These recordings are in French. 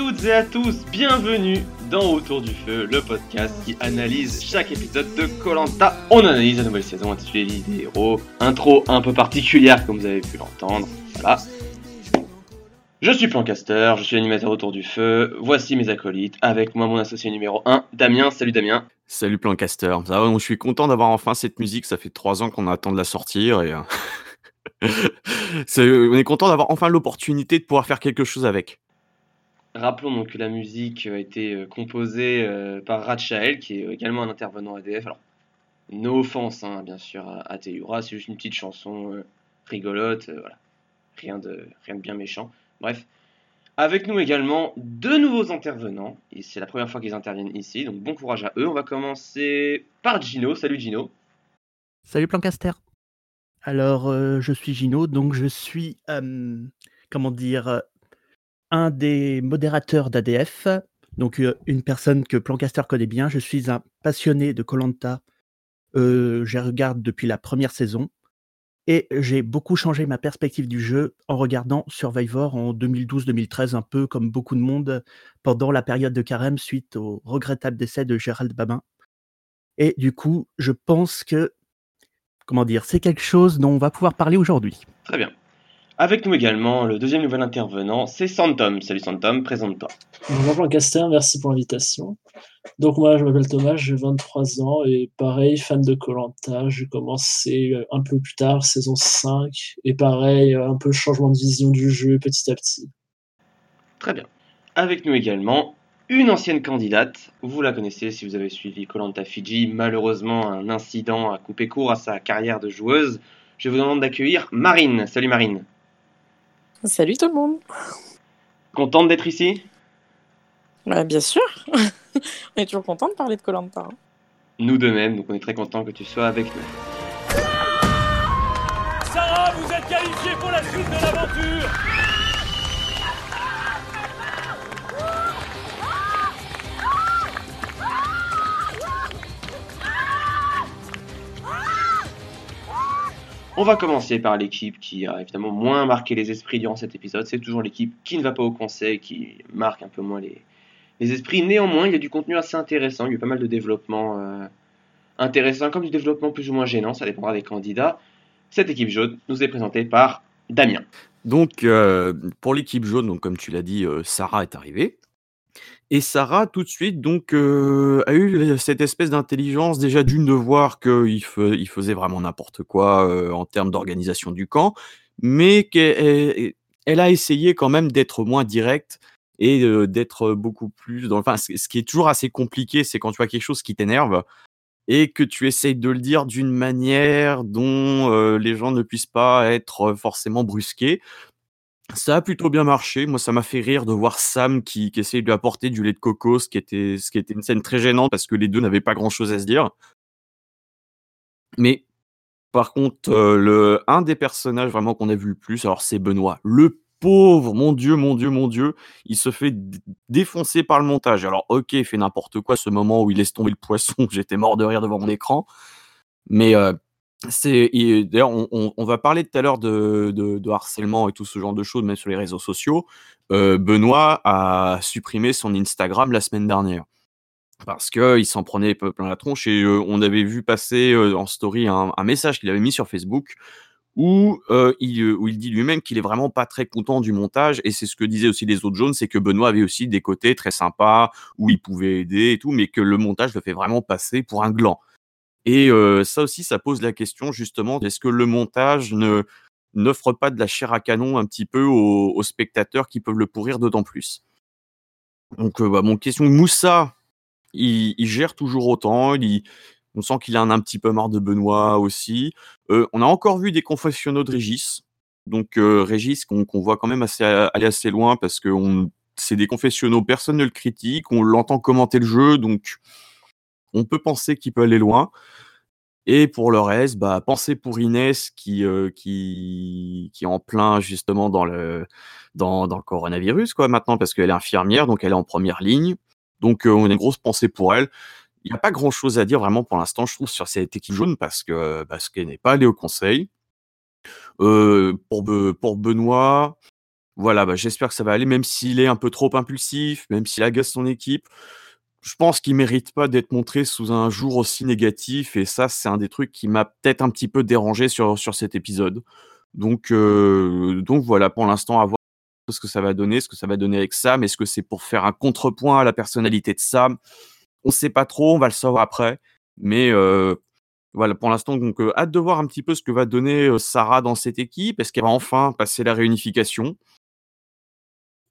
toutes et à tous, bienvenue dans Autour du Feu, le podcast qui analyse chaque épisode de Colanta. On analyse la nouvelle saison intitulée L'île des héros. Intro un peu particulière comme vous avez pu l'entendre. Voilà. Je suis Plancaster, je suis l'animateur Autour du Feu. Voici mes acolytes. Avec moi mon associé numéro 1, Damien. Salut Damien. Salut Plancaster. Va, je suis content d'avoir enfin cette musique. Ça fait trois ans qu'on attend de la sortir et euh, on est content d'avoir enfin l'opportunité de pouvoir faire quelque chose avec. Rappelons donc que la musique a été euh, composée euh, par Ratchael, qui est également un intervenant ADF. Alors, no offense, hein, bien sûr, à, à Teyura, c'est juste une petite chanson euh, rigolote, euh, voilà. Rien de, rien de bien méchant. Bref. Avec nous également deux nouveaux intervenants, et c'est la première fois qu'ils interviennent ici, donc bon courage à eux. On va commencer par Gino. Salut Gino. Salut Plancaster. Alors, euh, je suis Gino, donc je suis, euh, comment dire, euh, un des modérateurs d'ADF, donc euh, une personne que Plancaster connaît bien. Je suis un passionné de Colanta. je regarde depuis la première saison et j'ai beaucoup changé ma perspective du jeu en regardant Survivor en 2012-2013, un peu comme beaucoup de monde pendant la période de carême suite au regrettable décès de Gérald Babin. Et du coup, je pense que comment dire, c'est quelque chose dont on va pouvoir parler aujourd'hui. Très bien. Avec nous également le deuxième nouvel intervenant, c'est Santom. Salut Santom, présente-toi. Bonjour Lancaster, merci pour l'invitation. Donc moi je m'appelle Thomas, j'ai 23 ans et pareil, fan de Colanta, j'ai commencé euh, un peu plus tard, saison 5, et pareil, euh, un peu changement de vision du jeu petit à petit. Très bien. Avec nous également une ancienne candidate. Vous la connaissez si vous avez suivi Colanta Fiji. Malheureusement, un incident a coupé court à sa carrière de joueuse. Je vous demande d'accueillir Marine. Salut Marine. Salut tout le monde. Contente d'être ici? Bah, bien sûr. on est toujours content de parler de Colanta. Nous de même, donc on est très content que tu sois avec nous. On va commencer par l'équipe qui a évidemment moins marqué les esprits durant cet épisode. C'est toujours l'équipe qui ne va pas au conseil, qui marque un peu moins les, les esprits. Néanmoins, il y a du contenu assez intéressant. Il y a eu pas mal de développement euh, intéressant, comme du développement plus ou moins gênant. Ça dépendra des candidats. Cette équipe jaune nous est présentée par Damien. Donc, euh, pour l'équipe jaune, donc comme tu l'as dit, euh, Sarah est arrivée. Et Sarah, tout de suite, donc, euh, a eu cette espèce d'intelligence, déjà d'une de voir qu'il il faisait vraiment n'importe quoi euh, en termes d'organisation du camp, mais qu'elle elle a essayé quand même d'être moins directe et euh, d'être beaucoup plus dans. Enfin, ce qui est toujours assez compliqué, c'est quand tu vois quelque chose qui t'énerve et que tu essayes de le dire d'une manière dont euh, les gens ne puissent pas être forcément brusqués. Ça a plutôt bien marché. Moi, ça m'a fait rire de voir Sam qui, qui essayait de lui apporter du lait de coco, ce qui était, ce qui était une scène très gênante parce que les deux n'avaient pas grand-chose à se dire. Mais par contre, euh, le, un des personnages vraiment qu'on a vu le plus, alors c'est Benoît. Le pauvre, mon Dieu, mon Dieu, mon Dieu, il se fait défoncer par le montage. Alors, ok, il fait n'importe quoi ce moment où il laisse tomber le poisson. J'étais mort de rire devant mon écran. Mais euh, d'ailleurs, on, va parler tout à l'heure de, harcèlement et tout ce genre de choses, même sur les réseaux sociaux. Euh, Benoît a supprimé son Instagram la semaine dernière parce que il s'en prenait plein la tronche et on avait vu passer en story un, message qu'il avait mis sur Facebook où, il, où il dit lui-même qu'il est vraiment pas très content du montage et c'est ce que disaient aussi les autres jaunes, c'est que Benoît avait aussi des côtés très sympas où il pouvait aider et tout, mais que le montage le fait vraiment passer pour un gland. Et ça aussi, ça pose la question justement, est-ce que le montage ne n'offre pas de la chair à canon un petit peu aux, spectateurs qui peuvent le pourrir d'autant plus? Donc, euh, bah, question, Moussa, il, gère toujours autant, il, On sent qu'il en a un petit peu marre de Benoît aussi. On a encore vu des confessionnaux de Régis. Donc Régis qu'on voit quand même aller assez loin parce que c'est des confessionnaux, personne ne le critique, on l'entend commenter le jeu, donc on peut penser qu'il peut aller loin. Et pour le reste, bah, pensez pour Inès qui, euh, est en plein justement dans le, coronavirus quoi maintenant parce qu'elle est infirmière, donc elle est en première ligne. Donc euh, on a une grosse pensée pour elle. Il n'y a pas grand chose à dire vraiment pour l'instant, je trouve, sur cette équipe jaune parce que parce qu'elle n'est pas allée au conseil. Euh, pour Benoît, voilà, bah, j'espère que ça va aller, même s'il est un peu trop impulsif, même s'il agace son équipe. Je pense qu'il mérite pas d'être montré sous un jour aussi négatif, et ça, c'est un des trucs qui m'a peut-être un petit peu dérangé sur, sur cet épisode. Donc, euh, donc voilà, pour l'instant, à voir ce que ça va donner, ce que ça va donner avec Sam. Est-ce que c'est pour faire un contrepoint à la personnalité de Sam? On sait pas trop, on va le savoir après. Mais euh, voilà, pour l'instant, donc euh, hâte de voir un petit peu ce que va donner Sarah dans cette équipe. Est-ce qu'elle va enfin passer la réunification?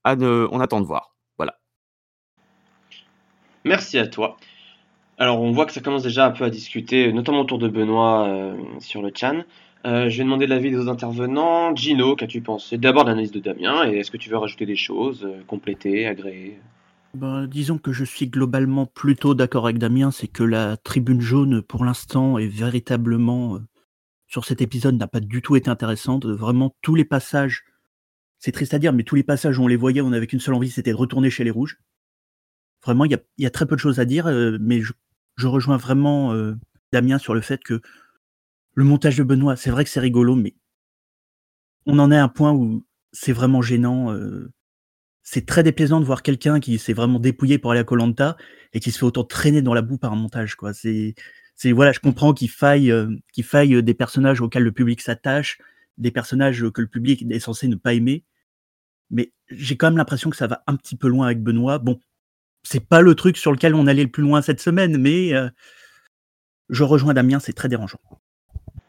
Ne- On attend de voir. Merci à toi. Alors, on voit que ça commence déjà un peu à discuter, notamment autour de Benoît euh, sur le chan. Euh, je vais demander l'avis des intervenants. Gino, qu'as-tu pensé d'abord l'analyse de Damien et est-ce que tu veux rajouter des choses, euh, compléter, agréer? Ben, disons que je suis globalement plutôt d'accord avec Damien, c'est que la tribune jaune, pour l'instant, est véritablement, euh, sur cet épisode, n'a pas du tout été intéressante. Vraiment, tous les passages, c'est triste à dire, mais tous les passages où on les voyait, on avait qu'une seule envie, c'était de retourner chez les rouges. Vraiment, il y a, y très peu de choses à dire, euh, mais je, rejoins vraiment euh, Damien sur le fait que le montage de Benoît, c'est vrai que c'est rigolo, mais on en est à un point où c'est vraiment gênant. euh, c'est très déplaisant de voir quelqu'un qui s'est vraiment dépouillé pour aller à Colanta et qui se fait autant traîner dans la boue par un montage. Quoi. C'est, c'est voilà, je comprends qu'il faille, euh, qu'il faille des personnages auxquels le public s'attache, des personnages que le public est censé ne pas aimer, mais j'ai quand même l'impression que ça va un petit peu loin avec Benoît. Bon, c'est pas le truc sur lequel on allait le plus loin cette semaine, mais euh, je rejoins Damien, c'est très dérangeant.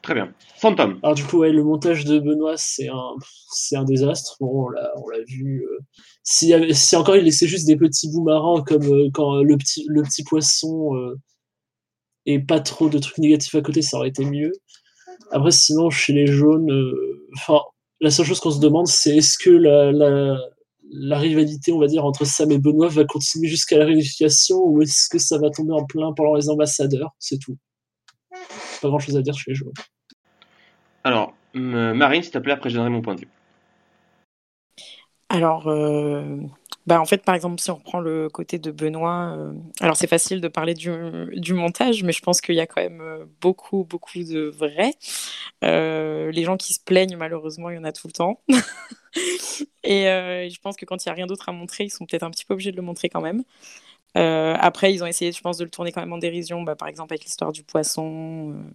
Très bien. Phantom. Alors du coup, ouais, le montage de Benoît, c'est un, c'est un désastre. Bon, on l'a, on l'a vu. euh, si encore il laissait juste des petits bouts marrants comme euh, quand le petit, le petit poisson euh, et pas trop de trucs négatifs à côté, ça aurait été mieux. Après, sinon, chez les jaunes, euh, enfin, la seule chose qu'on se demande, c'est est-ce que la, la, la rivalité, on va dire, entre Sam et Benoît va continuer jusqu'à la réunification ou est-ce que ça va tomber en plein pendant les ambassadeurs? C'est tout. Pas grand chose à dire chez les jaunes. Alors, Marine, s'il te plaît, après je donnerai mon point de vue. Alors, euh, bah en fait, par exemple, si on reprend le côté de Benoît, euh, alors c'est facile de parler du, du montage, mais je pense qu'il y a quand même euh, beaucoup, beaucoup de vrai. Euh, les gens qui se plaignent, malheureusement, il y en a tout le temps. Et euh, je pense que quand il n'y a rien d'autre à montrer, ils sont peut-être un petit peu obligés de le montrer quand même. Euh, après, ils ont essayé, je pense, de le tourner quand même en dérision, bah, par exemple avec l'histoire du poisson euh,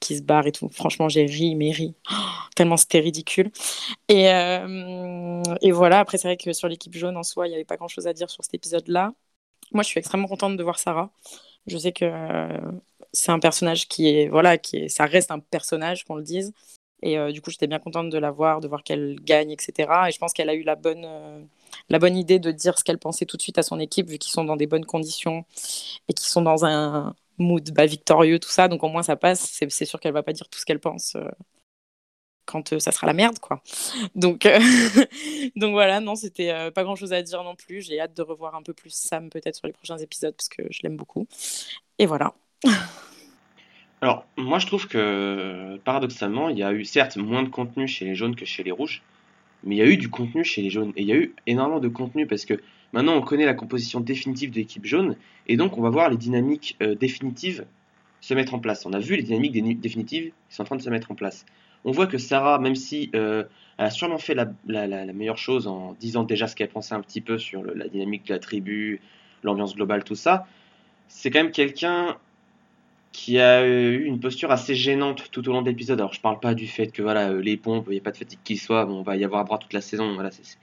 qui se barre et tout. Franchement, j'ai ri, mais ri. Tellement c'était ridicule. Et, et voilà, après, c'est vrai que sur l'équipe jaune en soi, il n'y avait pas grand-chose à dire sur cet épisode-là. Moi, je suis extrêmement contente de voir Sarah. Je sais que c'est un personnage qui est, voilà, qui ça reste un personnage, qu'on le dise. Et euh, du coup, j'étais bien contente de la voir, de voir qu'elle gagne, etc. Et je pense qu'elle a eu la bonne, euh, la bonne idée de dire ce qu'elle pensait tout de suite à son équipe, vu qu'ils sont dans des bonnes conditions et qu'ils sont dans un mood bah, victorieux, tout ça. Donc au moins, ça passe. C'est sûr qu'elle va pas dire tout ce qu'elle pense euh, quand ça sera la merde, quoi. Donc, donc voilà, non, c'était pas grand chose à dire non plus. J'ai hâte de revoir un peu plus Sam peut-être sur les prochains épisodes parce que je l'aime beaucoup. Et voilà. Alors, moi je trouve que paradoxalement, il y a eu certes moins de contenu chez les jaunes que chez les rouges, mais il y a eu du contenu chez les jaunes. Et il y a eu énormément de contenu parce que maintenant on connaît la composition définitive de l'équipe jaune, et donc on va voir les dynamiques euh, définitives se mettre en place. On a vu les dynamiques dé- définitives qui sont en train de se mettre en place. On voit que Sarah, même si euh, elle a sûrement fait la, meilleure chose en disant déjà ce qu'elle pensait un petit peu sur la dynamique de la tribu, l'ambiance globale, tout ça, c'est quand même quelqu'un qui a eu une posture assez gênante tout au long de l'épisode. Alors je parle pas du fait que voilà euh, les pompes, il n'y a pas de fatigue qui soit, bon, on va y avoir droit toute la saison. Voilà, c'est-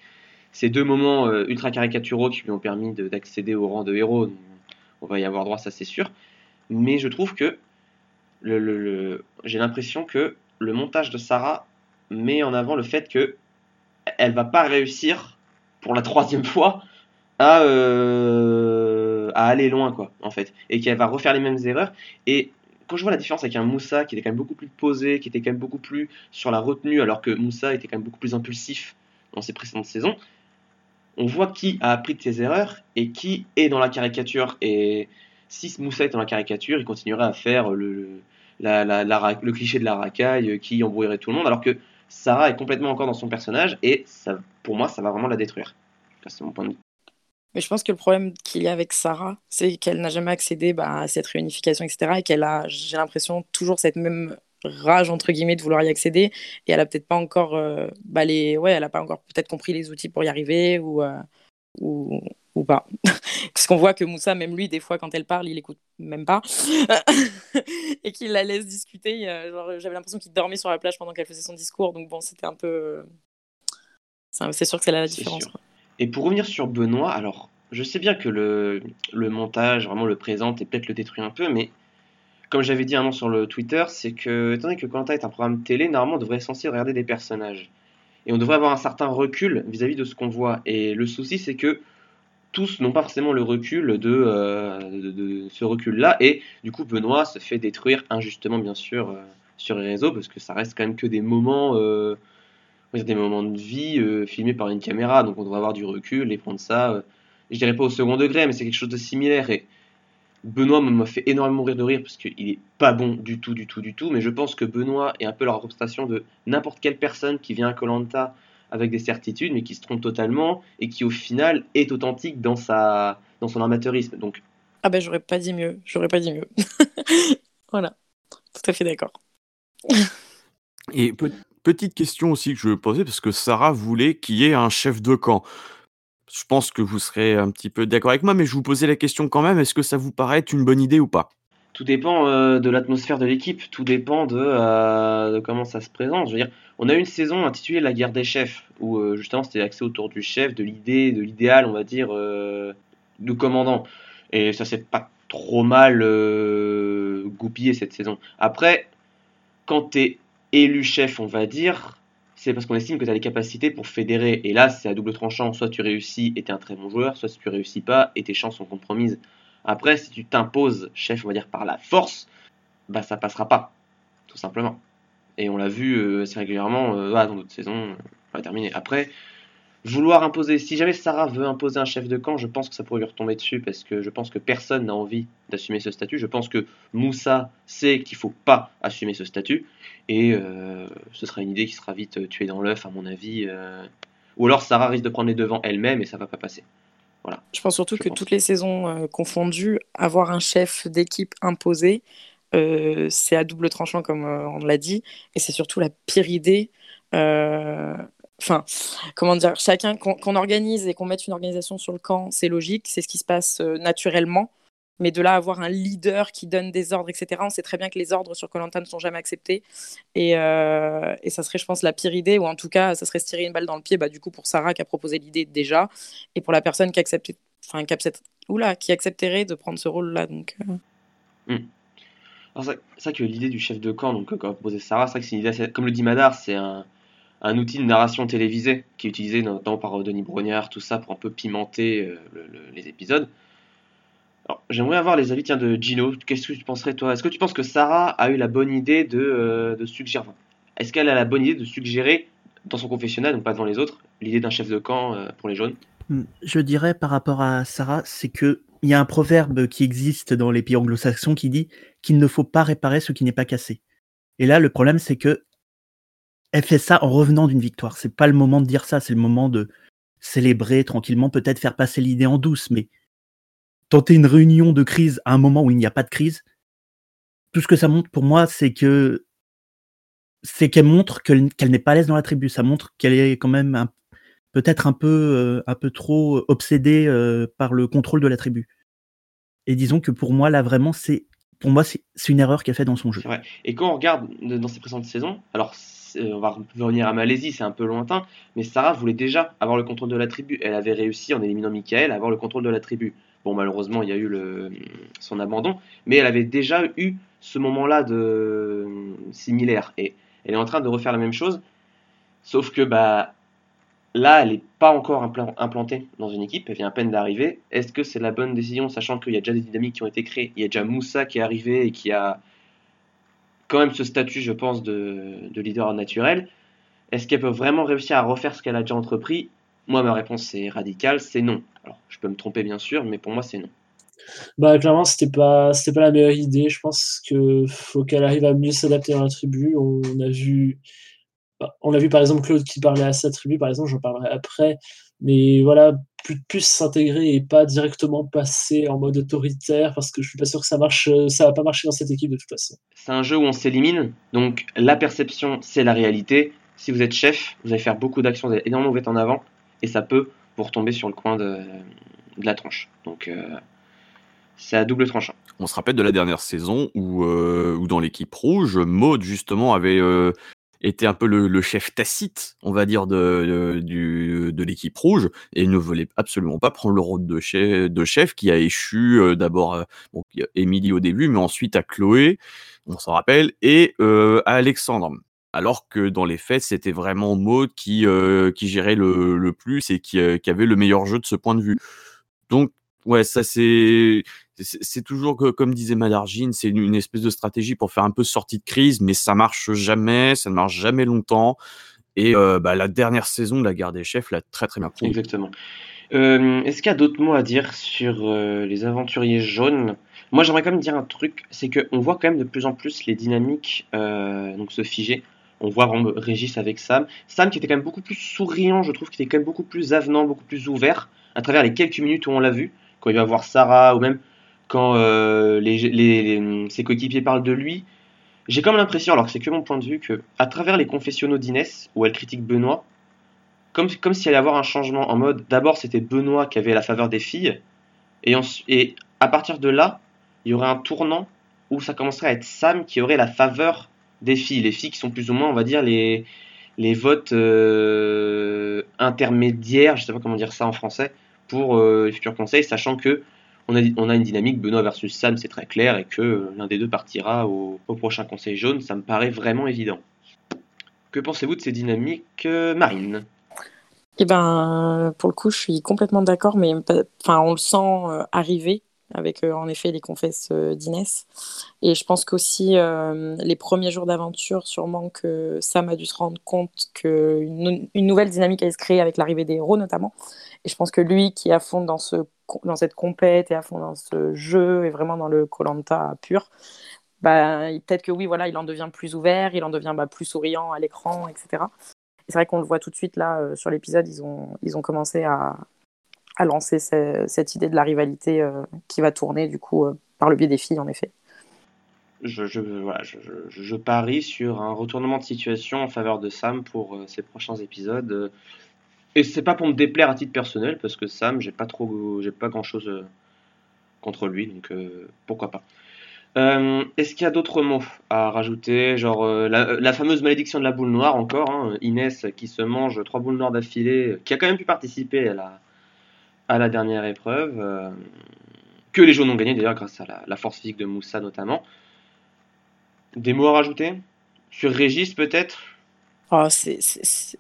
c'est deux moments euh, ultra caricaturaux qui lui ont permis de- d'accéder au rang de héros. On va y avoir droit, ça c'est sûr. Mais je trouve que le- j'ai l'impression que le montage de Sarah met en avant le fait que elle va pas réussir pour la troisième fois à, euh, à aller loin quoi en fait et qu'elle va refaire les mêmes erreurs et quand je vois la différence avec un Moussa qui était quand même beaucoup plus posé, qui était quand même beaucoup plus sur la retenue, alors que Moussa était quand même beaucoup plus impulsif dans ses précédentes saisons, on voit qui a appris de ses erreurs et qui est dans la caricature. Et si Moussa est dans la caricature, il continuerait à faire le, la, le cliché de la racaille qui embrouillerait tout le monde, alors que Sarah est complètement encore dans son personnage et ça, pour moi, ça va vraiment la détruire. C'est mon point de vue. Mais je pense que le problème qu'il y a avec Sarah, c'est qu'elle n'a jamais accédé bah, à cette réunification, etc. Et qu'elle a, j'ai l'impression, toujours cette même rage, entre guillemets, de vouloir y accéder. Et elle a peut-être pas encore, euh, bah, les... ouais, elle a pas encore peut-être compris les outils pour y arriver ou, euh, ou, ou pas. Parce qu'on voit que Moussa, même lui, des fois, quand elle parle, il écoute même pas. et qu'il la laisse discuter. J'avais l'impression qu'il dormait sur la plage pendant qu'elle faisait son discours. Donc bon, c'était un peu... C'est sûr que c'est la différence. Et pour revenir sur Benoît, alors, je sais bien que le, montage, vraiment le présente et peut-être le détruit un peu, mais comme j'avais dit un an sur le Twitter, c'est que, étant donné que Quentin est un programme télé, normalement, on devrait être censé regarder des personnages. Et on devrait avoir un certain recul vis-à-vis de ce qu'on voit. Et le souci, c'est que tous n'ont pas forcément le recul de, euh, ce recul-là. Et du coup, Benoît se fait détruire injustement, bien sûr, euh, sur les réseaux, parce que ça reste quand même que des moments, euh, des moments de vie euh, filmés par une caméra. Donc on devrait avoir du recul et prendre ça, euh, je dirais pas au second degré, mais c'est quelque chose de similaire. Et Benoît m'a fait énormément rire de rire parce qu'il est pas bon du tout, du tout, du tout. Mais je pense que Benoît est un peu la représentation de n'importe quelle personne qui vient à Colanta avec des certitudes, mais qui se trompe totalement et qui au final est authentique dans sa dans son amateurisme. Donc ah ben j'aurais pas dit mieux, j'aurais pas dit mieux. voilà, tout à fait d'accord. Et pe petite question aussi que je veux poser parce que Sarah voulait qu'il y ait un chef de camp. Je pense que vous serez un petit peu d'accord avec moi, mais je vous posais la question quand même, est-ce que ça vous paraît une bonne idée ou pas? Tout dépend euh, de l'atmosphère de l'équipe, tout dépend de, euh, comment ça se présente. Je veux on a eu une saison intitulée La guerre des chefs, où euh, justement c'était axé autour du chef, de l'idée, de l'idéal, on va dire, du commandant. Et ça s'est pas trop mal goupillé cette saison. Après, quand tu es élu chef, on va dire, c'est parce qu'on estime que tu as les capacités pour fédérer. Et là, c'est à double tranchant. Soit tu réussis et tu es un très bon joueur, soit tu réussis pas et tes chances sont compromises. Après, si tu t'imposes chef, on va dire par la force, bah ça passera pas, tout simplement. Et on l'a vu euh, assez régulièrement euh, dans d'autres saisons. On va terminer. Après, vouloir imposer, si jamais Sarah veut imposer un chef de camp, je pense que ça pourrait lui retomber dessus parce que je pense que personne n'a envie d'assumer ce statut. Je pense que Moussa sait qu'il faut pas assumer ce statut et euh, ce sera une idée qui sera vite tuée dans l'œuf, à mon avis. Euh... Ou alors Sarah risque de prendre les devants elle-même et ça va pas passer. Voilà. Je pense surtout je que pense. toutes les saisons euh, confondues, avoir un chef d'équipe imposé, euh, c'est à double tranchant comme euh, on l'a dit, et c'est surtout la pire idée. Enfin, comment dire, chacun qu'on qu organise et qu'on mette une organisation sur le camp, c'est logique, c'est ce qui se passe naturellement. Mais de là avoir un leader qui donne des ordres, etc., on sait très bien que les ordres sur Colanta ne sont jamais acceptés. Et, euh, et, ça serait, je pense, la pire idée, ou en tout cas, ça serait se tirer une balle dans le pied, bah, du coup, pour Sarah qui a proposé l'idée déjà, et pour la personne qui, enfin, qui, accepterait de prendre ce rôle-là. Donc, euh... mmh. C'est ça que l'idée du chef de camp, donc, proposé Sarah, c'est c'est une idée, comme le dit Madar, c'est un, un, outil de narration télévisée qui est utilisé notamment par Denis Brognard, tout ça, pour un peu pimenter euh, le, le, les épisodes. J'aimerais avoir les avis tiens, de Gino. Qu'est-ce que tu penserais, toi? Est-ce que tu penses que Sarah a eu la bonne idée de, euh, de suggérer Est-ce qu'elle a la bonne idée de suggérer dans son confessionnal, donc pas devant les autres, l'idée d'un chef de camp euh, pour les jaunes Je dirais par rapport à Sarah, c'est que il y a un proverbe qui existe dans les pays anglo-saxons qui dit qu'il ne faut pas réparer ce qui n'est pas cassé. Et là, le problème, c'est que elle fait ça en revenant d'une victoire. C'est pas le moment de dire ça, c'est le moment de célébrer tranquillement, peut-être faire passer l'idée en douce, mais tenter une réunion de crise à un moment où il n'y a pas de crise, tout ce que ça montre pour moi, c'est que c'est qu'elle montre qu'elle qu n'est pas à l'aise dans la tribu. Ça montre qu'elle est quand même peut-être un peu euh, un peu trop obsédée euh, par le contrôle de la tribu. Et disons que pour moi là vraiment c'est pour moi c'est une erreur qu'elle fait dans son jeu. Et quand on regarde dans ses précédentes saisons, alors on va revenir à Malaisie, c'est un peu lointain, mais Sarah voulait déjà avoir le contrôle de la tribu. Elle avait réussi en éliminant Michael à avoir le contrôle de la tribu. Bon, malheureusement, il y a eu son abandon, mais elle avait déjà eu ce moment-là de similaire. Et elle est en train de refaire la même chose, sauf que bah, là, elle n'est pas encore implantée dans une équipe, elle vient à peine d'arriver. Est-ce que c'est la bonne décision, sachant qu'il y a déjà des dynamiques qui ont été créées? Il y a déjà Moussa qui est arrivé et qui a quand même ce statut, je pense, de, de leader naturel. Est-ce qu'elle peut vraiment réussir à refaire ce qu'elle a déjà entrepris? Moi, ma réponse c'est radicale, c'est non. Alors, je peux me tromper bien sûr, mais pour moi, c'est non. Bah, clairement, c'était pas, pas la meilleure idée. Je pense que faut qu'elle arrive à mieux s'adapter dans la tribu. On a vu, on a vu par exemple Claude qui parlait à sa tribu, par exemple, j'en parlerai après. Mais voilà, plus, plus s'intégrer et pas directement passer en mode autoritaire parce que je suis pas sûr que ça marche, ça va pas marcher dans cette équipe de toute façon. C'est un jeu où on s'élimine, donc la perception, c'est la réalité. Si vous êtes chef, vous allez faire beaucoup d'actions, vous allez énormément vous mettre en avant, et ça peut vous retomber sur le coin de, de la tranche. Donc, euh, c'est à double tranchant. On se rappelle de la dernière saison où, euh, où dans l'équipe rouge, Maud justement avait euh, été un peu le, chef tacite, on va dire, de, de, l'équipe rouge et ne voulait absolument pas prendre le rôle de chef, de chef qui a échu euh, d'abord euh, y a Émilie au début, mais ensuite à Chloé, on s'en rappelle, et euh, à Alexandre. Alors que dans les faits, c'était vraiment Maud qui, euh, qui gérait le, le plus et qui, euh, qui avait le meilleur jeu de ce point de vue. Donc, ouais, ça c'est c'est toujours comme disait Madargine, c'est une, espèce de stratégie pour faire un peu sortie de crise, mais ça marche jamais, ça ne marche jamais longtemps. Et euh, bah, la dernière saison de la guerre des chefs l'a très très bien prouvé. Exactement. Euh, Est-ce qu'il y a d'autres mots à dire sur euh, les aventuriers jaunes? Moi, j'aimerais quand même dire un truc, c'est qu'on voit quand même de plus en plus les dynamiques donc se figer. On voit Régis avec Sam. Sam qui était quand même beaucoup plus souriant, je trouve, qui était quand même beaucoup plus avenant, beaucoup plus ouvert, à travers les quelques minutes où on l'a vu, quand il va voir Sarah, ou même quand euh, ses coéquipiers parlent de lui. J'ai comme l'impression, alors que c'est que mon point de vue, que à travers les confessionnaux d'Inès, où elle critique Benoît, comme, comme s'il allait y avoir un changement en mode d'abord c'était Benoît qui avait la faveur des filles et à partir de là il y aurait un tournant où ça commencerait à être Sam qui aurait la faveur des filles les filles qui sont plus ou moins on va dire les, les votes euh, intermédiaires je sais pas comment dire ça en français pour euh, les futurs conseils sachant que on a, une dynamique Benoît versus Sam c'est très clair et que euh, l'un des deux partira au, prochain conseil jaune ça me paraît vraiment évident que pensez-vous de ces dynamiques euh, Marine Eh ben, pour le coup, je suis complètement d'accord, mais enfin, on le sent arriver avec en effet les confesses d'Inès. Et je pense qu'aussi les premiers jours d'aventure, sûrement que Sam a dû se rendre compte qu'une une nouvelle dynamique allait se créer avec l'arrivée des héros notamment. Et je pense que lui qui est à fond dans, ce, dans cette compète et à fond dans ce jeu et vraiment dans le Colanta pur, bah, peut-être que oui, voilà, il en devient plus ouvert, il en devient bah, plus souriant à l'écran, etc. Et c'est vrai qu'on le voit tout de suite là euh, sur l'épisode, ils ont, commencé à, lancer ce- cette idée de la rivalité euh, qui va tourner du coup euh, par le biais des filles en effet. je, je, parie sur un retournement de situation en faveur de Sam pour ces prochains épisodes. Euh. Et c'est pas pour me déplaire à titre personnel, parce que Sam, j'ai pas trop, j'ai pas grand chose contre lui, donc euh, pourquoi pas. Euh, Est-ce qu'il y a d'autres mots à rajouter? Genre euh, la, la fameuse malédiction de la boule noire, encore, hein, Inès qui se mange trois boules noires d'affilée, qui a quand même pu participer à la, à la dernière épreuve, euh, que les jaunes ont gagné d'ailleurs grâce à la, la force physique de Moussa notamment. Des mots à rajouter? Sur Régis peut-être? Oh,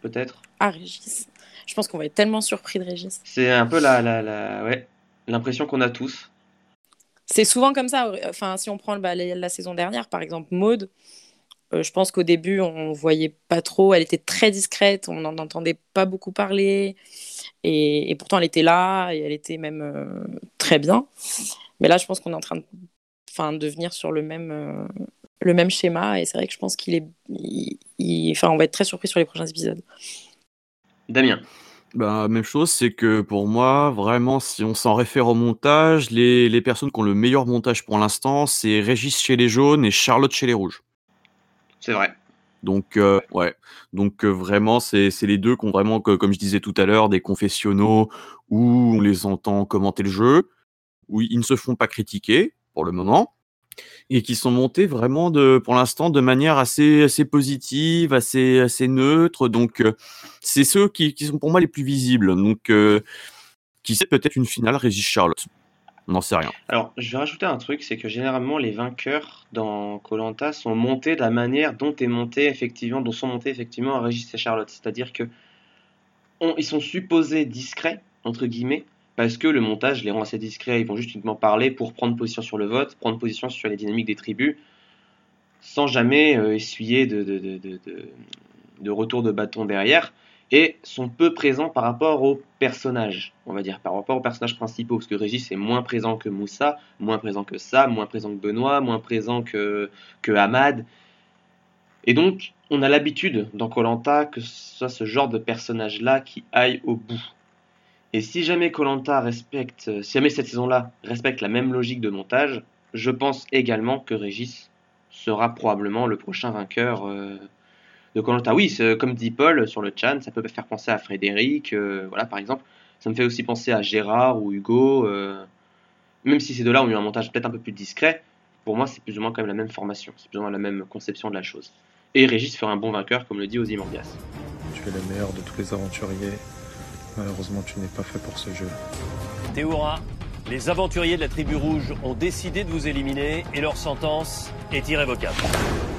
Peut-être? Ah, Régis. Je pense qu'on va être tellement surpris de Régis. C'est un peu la, la, la ouais, l'impression qu'on a tous. C'est souvent comme ça. Enfin, si on prend bah, la, la saison dernière, par exemple, Maude, euh, je pense qu'au début, on voyait pas trop. Elle était très discrète, on n'en entendait pas beaucoup parler. Et, et pourtant, elle était là et elle était même euh, très bien. Mais là, je pense qu'on est en train de, enfin, de venir sur le même, euh, le même schéma. Et c'est vrai que je pense qu'il est. il- il- Enfin, on va être très surpris sur les prochains épisodes. Damien. Ben, même chose, c'est que pour moi, vraiment, si on s'en réfère au montage, les, les personnes qui ont le meilleur montage pour l'instant, c'est Régis chez les jaunes et Charlotte chez les rouges. C'est vrai. Donc, euh, ouais. Donc, euh, vraiment, c'est c'est les deux qui ont vraiment, que- comme je disais tout à l'heure, des confessionnaux où on les entend commenter le jeu, où ils ne se font pas critiquer pour le moment, et qui sont montés vraiment, pour l'instant, de manière assez, positive, assez, neutre. Donc, euh, c'est ceux qui, sont pour moi les plus visibles. Donc, euh, qui sait peut-être une finale Régis Charlotte. On n'en sait rien. Alors, je vais rajouter un truc, c'est que généralement les vainqueurs dans Colanta sont montés de la manière dont est monté effectivement, dont sont montés effectivement Régis et Charlotte. C'est-à-dire que on- sont supposés discrets entre guillemets parce que le montage les rend assez discrets. Ils vont juste uniquement parler pour prendre position sur le vote, prendre position sur les dynamiques des tribus. sans jamais euh, essuyer de, retour de bâton derrière, et sont peu présents par rapport aux personnages, on va dire, par rapport aux personnages principaux, parce que Régis est moins présent que Moussa, moins présent que Sam, moins présent que Benoît, moins présent que, que Ahmad. Et donc, on a l'habitude dans Colanta que ce soit ce genre de personnage-là qui aille au bout. Et si jamais Colanta respecte, euh, si jamais cette saison-là respecte la même logique de montage, je pense également que Régis sera probablement le prochain vainqueur euh, de Colanta. Oui, comme dit Paul sur le chat, ça peut faire penser à Frédéric, euh, voilà par exemple. Ça me fait aussi penser à Gérard ou Hugo. même si ces deux-là ont eu un montage peut-être un peu plus discret, pour moi c'est plus ou moins quand même la même formation, c'est plus ou moins la même conception de la chose. Et Régis fera un bon vainqueur, comme le dit Ozymandias. Tu es le meilleur de tous les aventuriers. Malheureusement, tu n'es pas fait pour ce jeu. Théoura, les aventuriers de la tribu rouge ont décidé de vous éliminer et leur sentence est irrévocable.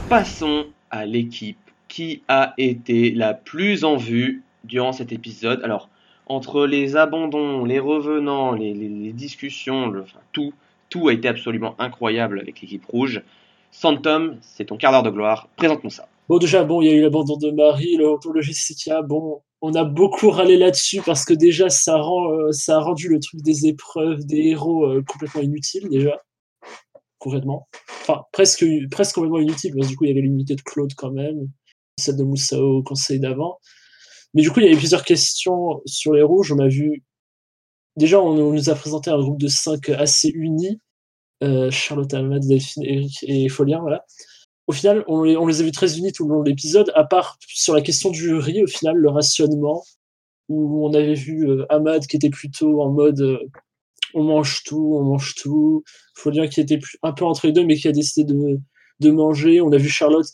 Passons à l'équipe qui a été la plus en vue durant cet épisode. Alors, entre les abandons, les revenants, les, les- les discussions, le- enfin, tout, tout a été absolument incroyable avec l'équipe rouge. Santom, c'est ton quart d'heure de gloire. Présente-nous ça. Bon, déjà, bon, il y a eu l'abandon de Marie, le retour de Jessica. Bon, on a beaucoup râlé là-dessus parce que déjà, ça, rend, euh, ça a rendu le truc des épreuves, des héros euh, complètement inutile, déjà. Complètement. Enfin, presque, presque complètement inutile, parce que du coup, il y avait l'unité de Claude quand même, celle de Moussa au conseil d'avant. Mais du coup, il y avait plusieurs questions sur les rouges. On a vu. Déjà, on, nous a présenté un groupe de cinq assez unis. Euh, Charlotte, Ahmad, Delphine, Eric et Folien, voilà au final, on les, on a vus très unis tout le long de l'épisode, à part sur la question du riz, au final, le rationnement, où on avait vu euh, Ahmad qui était plutôt en mode euh, on mange tout, on mange tout. Folien qui était un peu entre les deux, mais qui a décidé de, manger. On a vu Charlotte,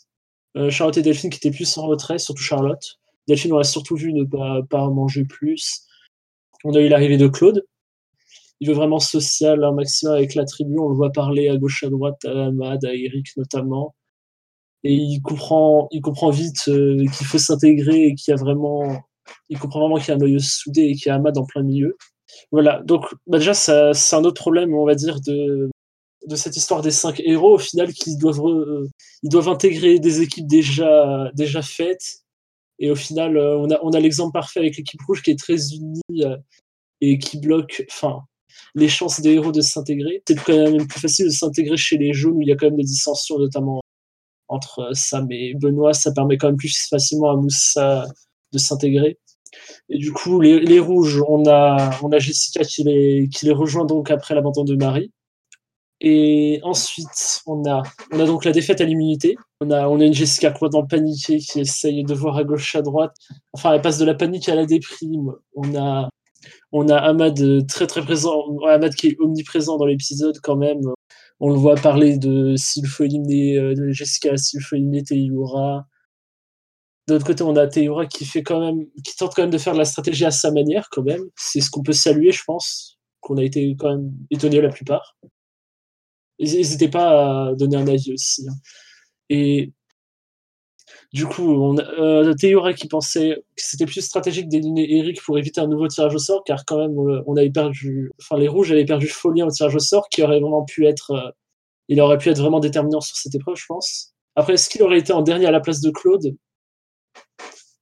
euh, Charlotte et Delphine qui étaient plus en retrait, surtout Charlotte. Delphine, on l'a surtout vu ne pas, pas manger plus. On a eu l'arrivée de Claude. Il veut vraiment social un maximum avec la tribu. On le voit parler à gauche, à droite, à Ahmad, à Eric notamment et il comprend, il comprend vite euh, qu'il faut s'intégrer et qu'il y a vraiment, il comprend vraiment qu'il y a un noyau soudé et qu'il y a Ahmad en plein milieu. Voilà, donc bah déjà c'est un autre problème, on va dire, de, de cette histoire des cinq héros au final qui doivent, re- ils doivent intégrer des équipes déjà, déjà faites. Et au final, euh, on a, on a l'exemple parfait avec l'équipe rouge qui est très unie euh, et qui bloque, enfin, les chances des héros de s'intégrer. C'est quand même plus facile de s'intégrer chez les jaunes où il y a quand même des dissensions, notamment entre Sam et Benoît, ça permet quand même plus facilement à Moussa de s'intégrer. Et du coup, les, rouges, on a, on a Jessica qui les, qui les rejoint donc après l'abandon de Marie. Et ensuite, on a, on a donc la défaite à l'immunité. On a, on a une Jessica complètement paniquée qui essaye de voir à gauche, à droite. Enfin, elle passe de la panique à la déprime. On a, on a Ahmad euh, très très présent, Ahmad qui est omniprésent dans l'épisode quand même. On le voit parler de s'il faut éliminer Jessica, s'il faut éliminer Teyura. De l'autre côté, on a Teyura qui fait quand même, qui tente quand même de faire de la stratégie à sa manière quand même. C'est ce qu'on peut saluer, je pense, qu'on a été quand même étonnés la plupart. Ils n'hésitaient pas à donner un avis aussi. hein. Du coup, on a euh, Théora qui pensait que c'était plus stratégique d'éliminer Eric pour éviter un nouveau tirage au sort, car quand même, on, avait perdu, enfin les rouges avaient perdu Folien au tirage au sort, qui aurait vraiment pu être, euh, il aurait pu être vraiment déterminant sur cette épreuve, je pense. Après, est-ce qu'il aurait été en dernier à la place de Claude?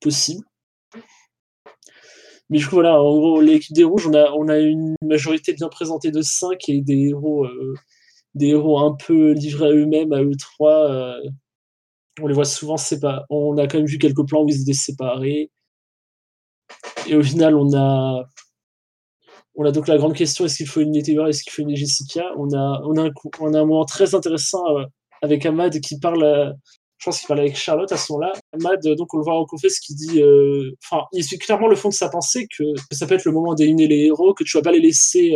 Possible. Mais du coup, voilà, en gros, l'équipe des rouges, on a, on a une majorité bien présentée de 5 et des héros, euh, des héros un peu livrés à eux-mêmes, à eux trois. On les voit souvent séparés. On a quand même vu quelques plans où ils étaient séparés. Et au final, on a, on a donc la grande question est-ce qu'il faut une Théora, est-ce qu'il faut une Jessica? On a, on, a un on a un moment très intéressant euh, avec Ahmad qui parle, euh, je pense qu'il parle avec Charlotte à ce moment-là. Ahmad, euh, donc on le voit en confesse, qui dit, enfin, il suit clairement le fond de sa pensée que, ça peut être le moment d'éliminer les héros, que tu vas pas les laisser.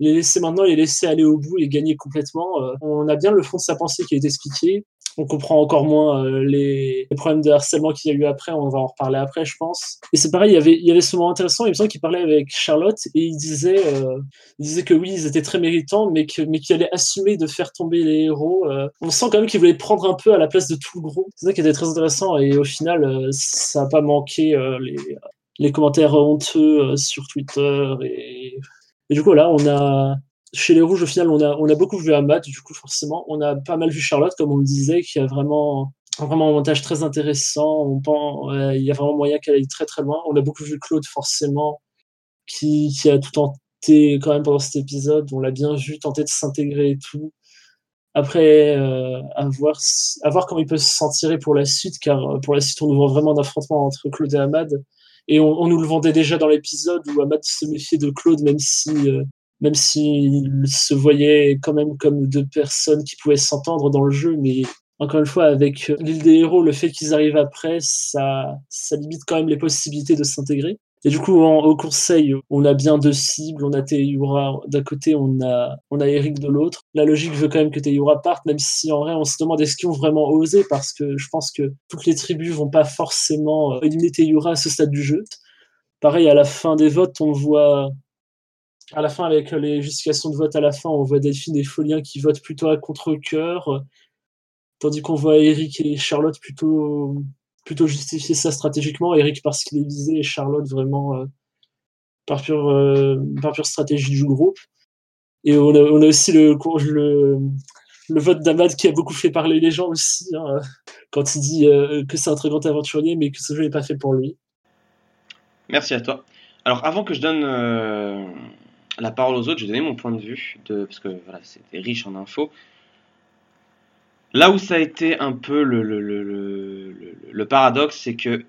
les laisser maintenant, les laisser aller au bout et gagner complètement. On a bien le fond de sa pensée qui est expliqué on comprend encore moins euh, les, problèmes de harcèlement qu'il y a eu après, on va en reparler après, je pense. Et c'est pareil, il y avait, il y avait ce moment intéressant, il me semble qu'il parlait avec Charlotte, et il disait, euh, il disait que oui, ils étaient très méritants, mais que mais qu'il allait assumer de faire tomber les héros. euh. On sent quand même qu'il voulait prendre un peu à la place de tout le groupe. C'est ça qui était très intéressant, et au final, ça n'a pas manqué les, les commentaires honteux sur Twitter, et, et du coup, là, on a chez les Rouges, au final, on a, beaucoup vu Ahmad, du coup, forcément. On a pas mal vu Charlotte, comme on le disait, qui a vraiment, un montage très intéressant. Il y a vraiment moyen qu'elle aille très très loin. On a beaucoup vu Claude, forcément, qui, a tout tenté quand même pendant cet épisode. On l'a bien vu tenter de s'intégrer et tout. Après, euh, à, voir, comment il peut se sentir pour la suite, car euh, pour la suite, on nous voit vraiment un entre Claude et Ahmad. Et on, on nous le vendait déjà dans l'épisode où Ahmad se méfiait de Claude, même si, euh, même s'il se voyait quand même comme deux personnes qui pouvaient s'entendre dans le jeu. Mais encore une fois, avec l'île des héros, le fait qu'ils arrivent après, ça, ça limite quand même les possibilités de s'intégrer. Et du coup, au conseil, on a bien deux cibles. On a Teyura d'un côté, on a, on a Eric de l'autre. La logique veut quand même que Teyura parte, même si en vrai, on se demande est-ce qu'ils ont vraiment osé, parce que je pense que toutes les tribus vont pas forcément euh, éliminer Teyura à ce stade du jeu. Pareil, à la fin des votes, on voit, à la fin, avec les justifications de vote à la fin, on voit Delphine et Folien qui votent plutôt à contre-coeur, tandis qu'on voit Eric et Charlotte plutôt plutôt justifier ça stratégiquement. Eric parce qu'il est visé et Charlotte vraiment euh, par, pure, euh, par pure stratégie du groupe. Et on a, aussi le, vote d'Amad qui a beaucoup fait parler les gens aussi, hein, quand il dit euh, que c'est un très grand aventurier, mais que ce jeu n'est pas fait pour lui. Merci à toi. Alors, avant que je donne la parole aux autres, je vais donner mon point de vue, de, parce que voilà, c'était riche en infos. Là où ça a été un peu le, paradoxe, c'est que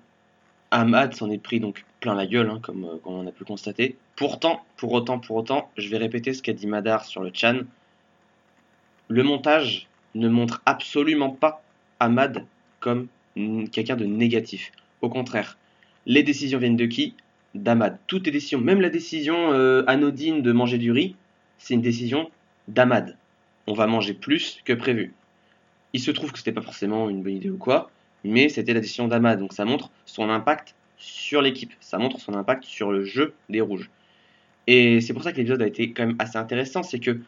Ahmad s'en est pris donc plein la gueule, hein, comme, euh, comme, on a pu constater. Pourtant, pour autant, pour autant, je vais répéter ce qu'a dit Madar sur le Chan. Le montage ne montre absolument pas Ahmad comme quelqu'un de négatif. Au contraire, les décisions viennent de qui? D'Ahmad. Toutes les décisions, même la décision euh, anodine de manger du riz, c'est une décision d'Ahmad. On va manger plus que prévu. Il se trouve que c'était pas forcément une bonne idée ou quoi, mais c'était la décision d'Amad. Donc ça montre son impact sur l'équipe, ça montre son impact sur le jeu des rouges. Et c'est pour ça que l'épisode a été quand même assez intéressant, c'est que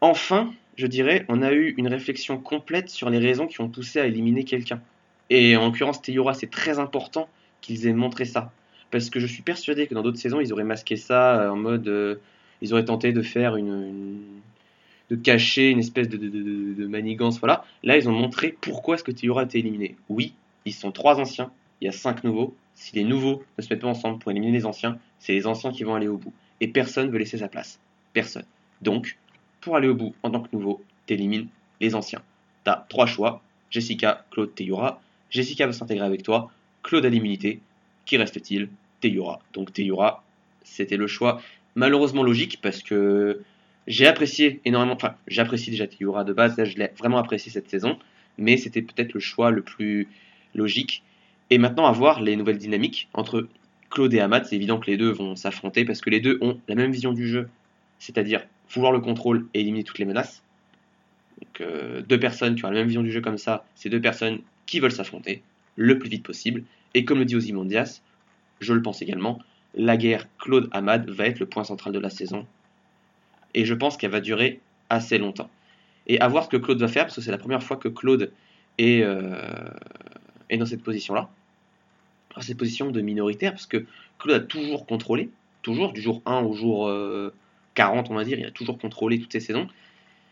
enfin, je dirais, on a eu une réflexion complète sur les raisons qui ont poussé à éliminer quelqu'un. Et en l'occurrence, Teyura, c'est très important qu'ils aient montré ça. Parce que je suis persuadé que dans d'autres saisons, ils auraient masqué ça euh, en mode. Euh, ils auraient tenté de faire une, de cacher une espèce de, manigance. Voilà. Là, ils ont montré pourquoi est-ce que Théora a été éliminé. Oui, ils sont trois anciens, il y a cinq nouveaux. Si les nouveaux ne se mettent pas ensemble pour éliminer les anciens, c'est les anciens qui vont aller au bout. Et personne ne veut laisser sa place. Personne. Donc, pour aller au bout en tant que nouveau, t'élimines les anciens. T'as trois choix. Jessica, Claude, Théora. Jessica va s'intégrer avec toi. Claude a l'immunité. Qui reste-t-il Théora. Donc Théora, c'était le choix malheureusement logique parce que j'ai apprécié énormément, enfin, j'apprécie déjà Tiyura de base, je l'ai vraiment apprécié cette saison, mais c'était peut-être le choix le plus logique. Et maintenant, à voir les nouvelles dynamiques entre Claude et Amat, c'est évident que les deux vont s'affronter parce que les deux ont la même vision du jeu, c'est-à-dire vouloir le contrôle et éliminer toutes les menaces. Donc, euh, deux personnes qui ont la même vision du jeu comme ça, c'est deux personnes qui veulent s'affronter le plus vite possible. Et comme le dit Ozymandias, je le pense également, la guerre Claude-Amad va être le point central de la saison et je pense qu'elle va durer assez longtemps. Et à voir ce que Claude va faire, parce que c'est la première fois que Claude est, euh, dans cette position-là, dans cette position de minoritaire, parce que Claude a toujours contrôlé, toujours, du jour 1 au jour 40, euh, on va dire, il a toujours contrôlé toutes ces saisons.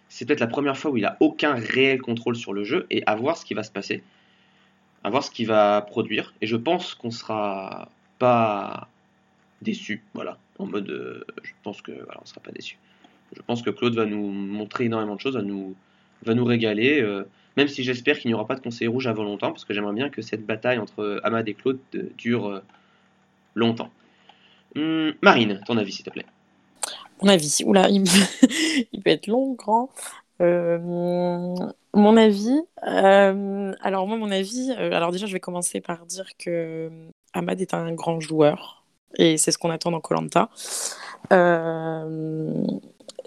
C'est peut-être la première fois où il a aucun réel contrôle sur le jeu, et à voir ce qui va se passer, à voir ce qu'il va produire, et je pense qu'on sera pas déçu, voilà, en mode, euh, je pense que voilà, on sera pas déçu. Je pense que Claude va nous montrer énormément de choses, va nous, va nous régaler. Euh, même si j'espère qu'il n'y aura pas de conseil rouge avant longtemps, parce que j'aimerais bien que cette bataille entre Ahmad et Claude euh, dure longtemps. Hum, Marine, ton avis, s'il te plaît. Mon avis, oula, il, il peut être long, grand. Mon avis, alors moi, mon avis, alors déjà, je vais commencer par dire que Ahmad est un grand joueur, et c'est ce qu'on attend dans Colanta. Euh,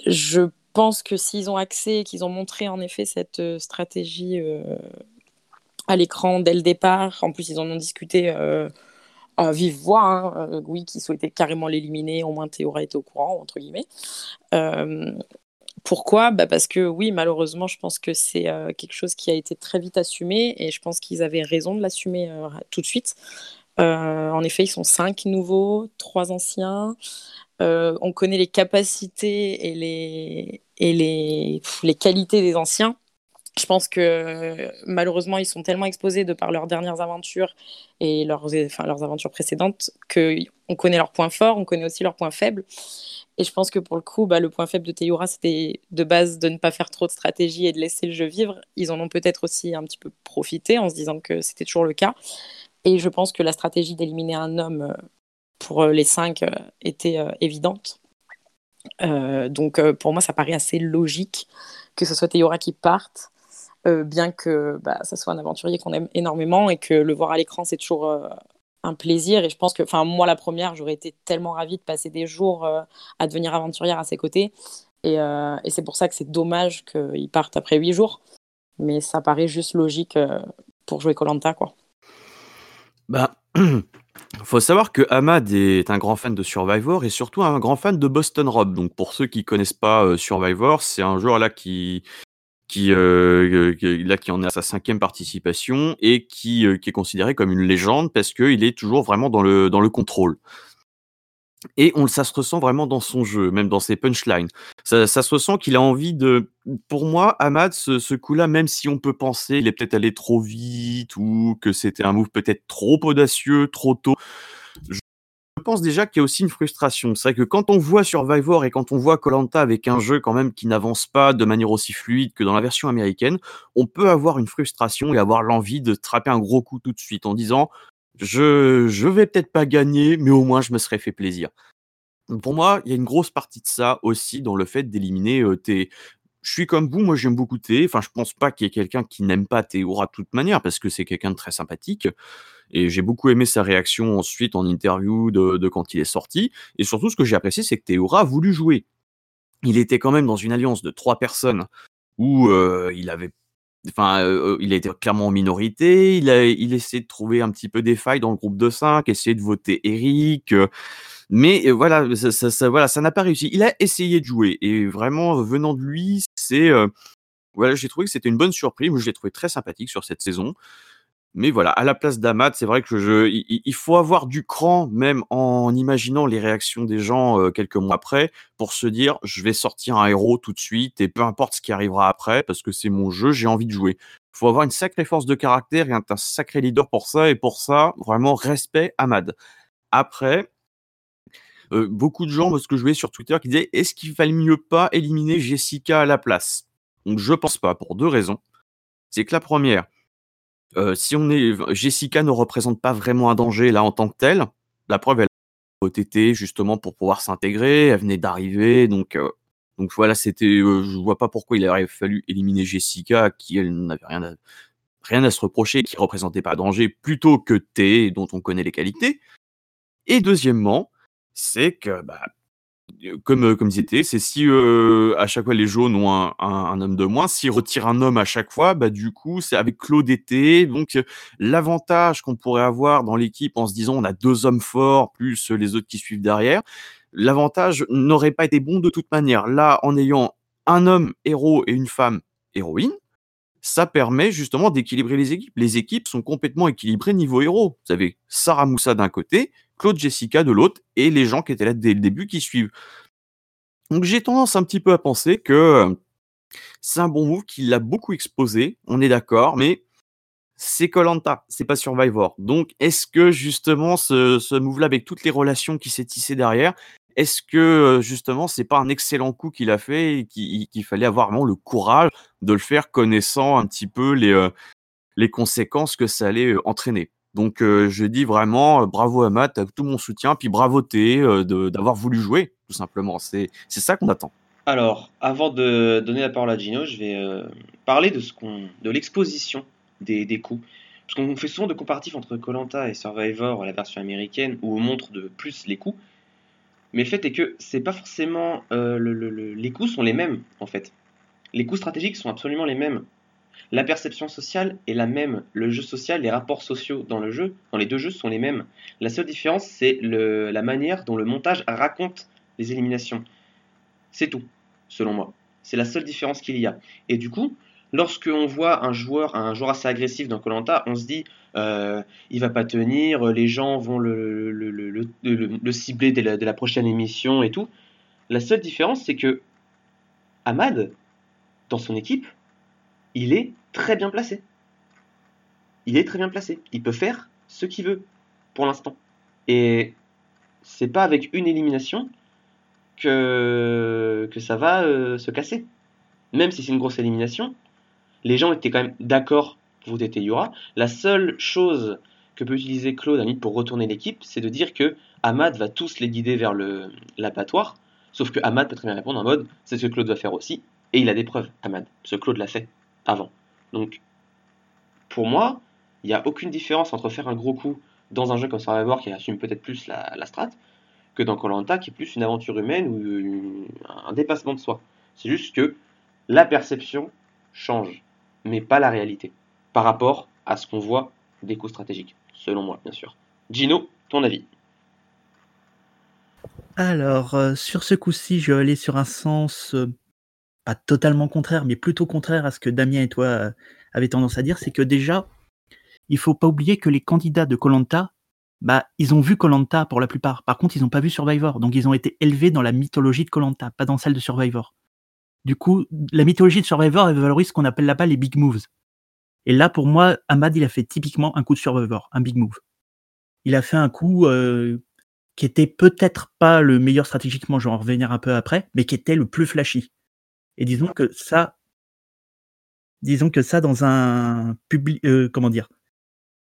je pense que s'ils ont accès, qu'ils ont montré en effet cette euh, stratégie euh, à l'écran dès le départ, en plus ils en ont discuté euh, à vive voix, hein, oui, qui souhaitaient carrément l'éliminer, au moins Théora était au courant, entre guillemets. Pourquoi? Bah Parce que oui, malheureusement, je pense que c'est quelque chose qui a été très vite assumé et je pense qu'ils avaient raison de l'assumer tout de suite. Euh, en effet, ils sont cinq nouveaux, trois anciens. Euh, on connaît les capacités et les, et les, les qualités des anciens. Je pense que malheureusement, ils sont tellement exposés de par leurs dernières aventures et leurs, enfin, leurs aventures précédentes qu'on connaît leurs points forts, on connaît aussi leurs points faibles. Et je pense que pour le coup, bah, le point faible de Teyura, c'était de base de ne pas faire trop de stratégie et de laisser le jeu vivre. Ils en ont peut-être aussi un petit peu profité en se disant que c'était toujours le cas. Et je pense que la stratégie d'éliminer un homme euh, pour euh, les cinq euh, était évidente. Donc pour moi, ça paraît assez logique que ce soit Teyura qui parte, euh, bien que bah, ça soit un aventurier qu'on aime énormément et que le voir à l'écran, c'est toujours euh, un plaisir. Et je pense que, enfin, moi, la première, j'aurais été tellement ravie de passer des jours euh, à devenir aventurière à ses côtés. Et, c'est pour ça que c'est dommage qu'il parte après huit jours. Mais ça paraît juste logique pour jouer Colanta, quoi. Bah, faut savoir que Ahmad est un grand fan de Survivor et surtout un grand fan de Boston Rob. Donc pour ceux qui connaissent pas Survivor, c'est un joueur là qui qui euh, qui- là qui en est à sa cinquième participation et qui euh, qui est considéré comme une légende parce qu'il est toujours vraiment dans le dans le contrôle. Et on, ça se ressent vraiment dans son jeu, même dans ses punchlines. Ça, ça se ressent qu'il a envie de. Pour moi, Ahmad, ce, ce coup-là, même si on peut penser il est peut-être allé trop vite ou que c'était un move peut-être trop audacieux, trop tôt, pense déjà qu'il y a aussi une frustration. C'est vrai que quand on voit Survivor et quand on voit Colanta avec un jeu quand même qui n'avance pas de manière aussi fluide que dans la version américaine, on peut avoir une frustration et avoir l'envie de trapper un gros coup tout de suite en disant je je vais peut-être pas gagner, mais au moins je me serais fait plaisir. Pour moi, il y a une grosse partie de ça aussi dans le fait d'éliminer euh, tes. Je suis comme vous, moi j'aime beaucoup Thé. Enfin, je pense pas qu'il y ait quelqu'un qui n'aime pas Théora de toute manière parce que c'est quelqu'un de très sympathique. Et j'ai beaucoup aimé sa réaction ensuite en interview de, quand il est sorti. Et surtout, ce que j'ai apprécié, c'est que Théora a voulu jouer. Il était quand même dans une alliance de trois personnes où euh, il avait Enfin, heu, il était clairement en minorité, il a il essayait de trouver un petit peu des failles dans le groupe de 5, essayer de voter Eric, heu, mais voilà, ça voilà, ça n'a pas réussi. Il a essayé de jouer et vraiment, venant de lui, heu, voilà, j'ai trouvé que c'était une bonne surprise. Je l'ai trouvé très sympathique sur cette saison. Mais voilà, à la place d'Amat, c'est vrai que je il faut avoir du cran, même en imaginant les réactions des gens, heu, quelques mois après, pour se dire: «Je vais sortir un héros tout de suite et peu importe ce qui arrivera après, parce que c'est mon jeu, j'ai envie de jouer». Il faut avoir une sacrée force de caractère et un un sacré leader pour ça et pour ça, vraiment respect Ahmad. Après, heu, beaucoup de gens, moi, ce que je voyais sur Twitter, qui disaient: «Est-ce qu'il valait mieux pas éliminer Jessica à la place?» donc je pense pas pour 2 raisons. C'est que la première Heu, si on est Jessica ne représente pas vraiment un danger là en tant que telle. La preuve, elle a OTT justement pour pouvoir s'intégrer, elle venait d'arriver donc heu, donc voilà, c'était, heu, je vois pas pourquoi il aurait fallu éliminer Jessica qui elle n'avait rien à rien à se reprocher, qui représentait pas danger plutôt que T dont on connaît les qualités et deuxièmement, c'est que, bah, Heu, comme, heu, comme disait T, c'est si, heu, à chaque fois les jaunes ont un un homme de moins, s'ils retirent un homme à chaque fois, bah, du coup, c'est avec Claude T, donc l'avantage qu'on pourrait avoir dans l'équipe en se disant: «On a 2 hommes forts plus, les autres qui suivent derrière», l'avantage n'aurait pas été bon de toute manière. Là, en ayant un homme héros et une femme héroïne, ça permet justement d'équilibrer les équipes. Les équipes sont complètement équilibrées niveau héros. Vous avez Sarah Moussa d'un côté, Claude Jessica de l'autre et les gens qui étaient là dès le début qui suivent. Donc j'ai tendance un petit peu à penser que, heu, c'est un bon move, qu'il l'a beaucoup exposé, on est d'accord, mais c'est Koh-Lanta, c'est pas Survivor. Donc est-ce que justement ce ce move-là, avec toutes les relations qui s'est tissé derrière, est-ce que, heu, justement c'est pas un excellent coup qu'il a fait et qui qu'il fallait avoir vraiment le courage de le faire connaissant un petit peu les, heu, les conséquences que ça allait, heu, entraîner? Donc je dis vraiment, bravo à Matt, tout mon soutien, puis bravo T, heu, de d'avoir voulu jouer, tout simplement. C'est ça qu'on attend. Alors, avant de donner la parole à Gino, je vais euh, parler de de l'exposition des, des coups. Parce qu'on fait souvent de comparatifs entre Colanta et Survivor, la version américaine, où on montre de plus les coups. Mais le fait est que c'est pas forcément euh, le- le- le- les coups sont les mêmes en fait. Les coups stratégiques sont absolument les mêmes. La perception sociale est la même. Le jeu social, les rapports sociaux dans le jeu, dans les deux jeux, sont les mêmes. La seule différence, c'est la manière dont le montage raconte les éliminations. C'est tout, selon moi. C'est la seule différence qu'il y a. Et du coup, lorsque on voit un joueur, assez agressif dans Colanta, on se dit euh, il va pas tenir, les gens vont le, le, le, le- le- le cibler dès la, prochaine émission et tout. La seule différence, c'est que Ahmad, dans son équipe, il est très bien placé. Il est très bien placé. Il peut faire ce qu'il veut pour l'instant. Et c'est pas avec une élimination que, que ça va euh, se casser. Même si c'est une grosse élimination, les gens étaient quand même d'accord pour voter Yura. La seule chose que peut utiliser Claude limite, pour retourner l'équipe, c'est de dire que Ahmad va tous les guider vers l'abattoir. Sauf que Ahmad peut très bien répondre en mode c'est ce que Claude va faire aussi. Et il a des preuves, Ahmad. Ce Claude l'a fait avant. Donc, pour moi, il n'y a aucune différence entre faire un gros coup dans un jeu comme Survivor qui assume peut-être plus la, strat que dans Colanta qui est plus une aventure humaine ou un dépassement de soi. C'est juste que la perception change, mais pas la réalité, par rapport à ce qu'on voit stratégiques, selon moi, bien sûr. Gino, ton avis? Alors, euh, sur ce coup-ci, je vais aller sur un sens euh, pas totalement contraire, mais plutôt contraire à ce que Damien et toi euh, avez tendance à dire, c'est que déjà, il faut pas oublier que les candidats de Colanta, bah, ils ont vu Colanta pour la plupart. Par contre, ils n'ont pas vu Survivor, donc ils ont été élevés dans la mythologie de Colanta, pas dans celle de Survivor. Du coup, la mythologie de Survivor, elle valorise ce qu'on appelle là-bas les big moves. Et là, pour moi, Ahmad, il a fait typiquement un coup de Survivor, un big move. Il a fait un coup euh, qui était peut-être pas le meilleur stratégiquement, je vais en revenir un peu après, mais qui était le plus flashy. Et disons que ça, disons que ça dans un public, comment dire,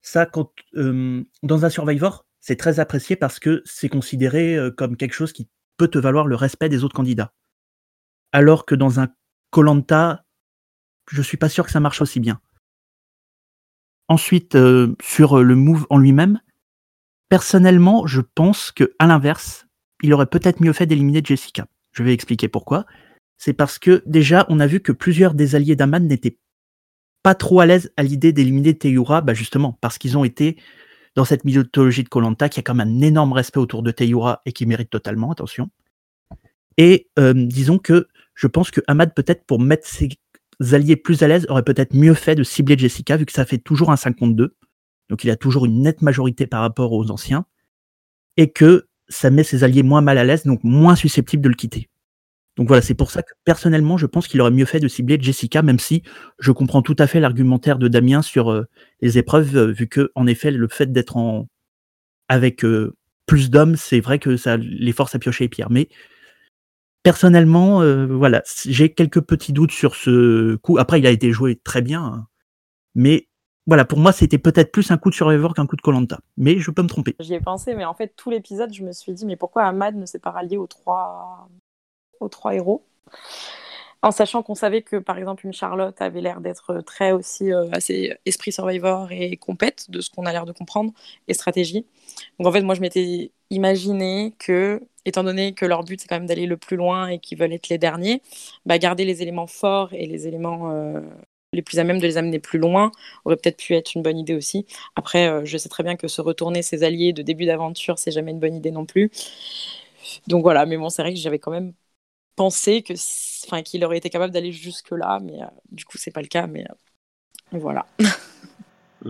ça euh, dans un Survivor, c'est très apprécié parce que c'est considéré euh, comme quelque chose qui peut te valoir le respect des autres candidats. Alors que dans un Colanta, je suis pas sûr que ça marche aussi bien. Ensuite, euh, sur le move en lui-même, personnellement, je pense que à l'inverse, il aurait peut-être mieux fait d'éliminer Jessica. Je vais expliquer pourquoi. C'est parce que déjà, on a vu que plusieurs des alliés d'Aman n'étaient pas trop à l'aise à l'idée d'éliminer Teyura, bah justement, parce qu'ils ont été dans cette mythologie de Colanta qui a quand même un énorme respect autour de Teyura et qui mérite totalement, attention. Et euh, disons que je pense que Ahmad, peut-être pour mettre ses alliés plus à l'aise, aurait peut-être mieux fait de cibler Jessica, vu que ça fait toujours un 5 contre 2. Donc il a toujours une nette majorité par rapport aux anciens. Et que ça met ses alliés moins mal à l'aise, donc moins susceptibles de le quitter. Donc voilà, c'est pour ça que personnellement, je pense qu'il aurait mieux fait de cibler Jessica, même si je comprends tout à fait l'argumentaire de Damien sur euh, les épreuves, euh, vu que en effet, le fait d'être avec euh, plus d'hommes, c'est vrai que ça les force à piocher les pierres. Mais personnellement, euh, voilà, j'ai quelques petits doutes sur ce coup. Après, il a été joué très bien, hein. mais voilà, pour moi, c'était peut-être plus un coup de Survivor qu'un coup de Colanta. Mais je peux me tromper. J'y ai pensé, mais en fait, tout l'épisode, je me suis dit, mais pourquoi Ahmad ne s'est pas rallié aux trois, aux trois héros? En sachant qu'on savait que, par exemple, une Charlotte avait l'air d'être très aussi euh, assez esprit Survivor et compète, de ce qu'on a l'air de comprendre, et stratégie. Donc en fait, moi, je m'étais imaginé que, étant donné que leur but, c'est quand même d'aller le plus loin et qu'ils veulent être les derniers, bah, garder les éléments forts et les éléments euh, les plus à même de les amener plus loin aurait peut-être pu être une bonne idée aussi. Après, euh, je sais très bien que se retourner ses alliés de début d'aventure, c'est jamais une bonne idée non plus. Donc voilà, mais bon, c'est vrai que j'avais quand même pensé que, enfin, qu'il aurait été capable d'aller jusque là, mais euh, du coup, c'est pas le cas. Mais euh, voilà.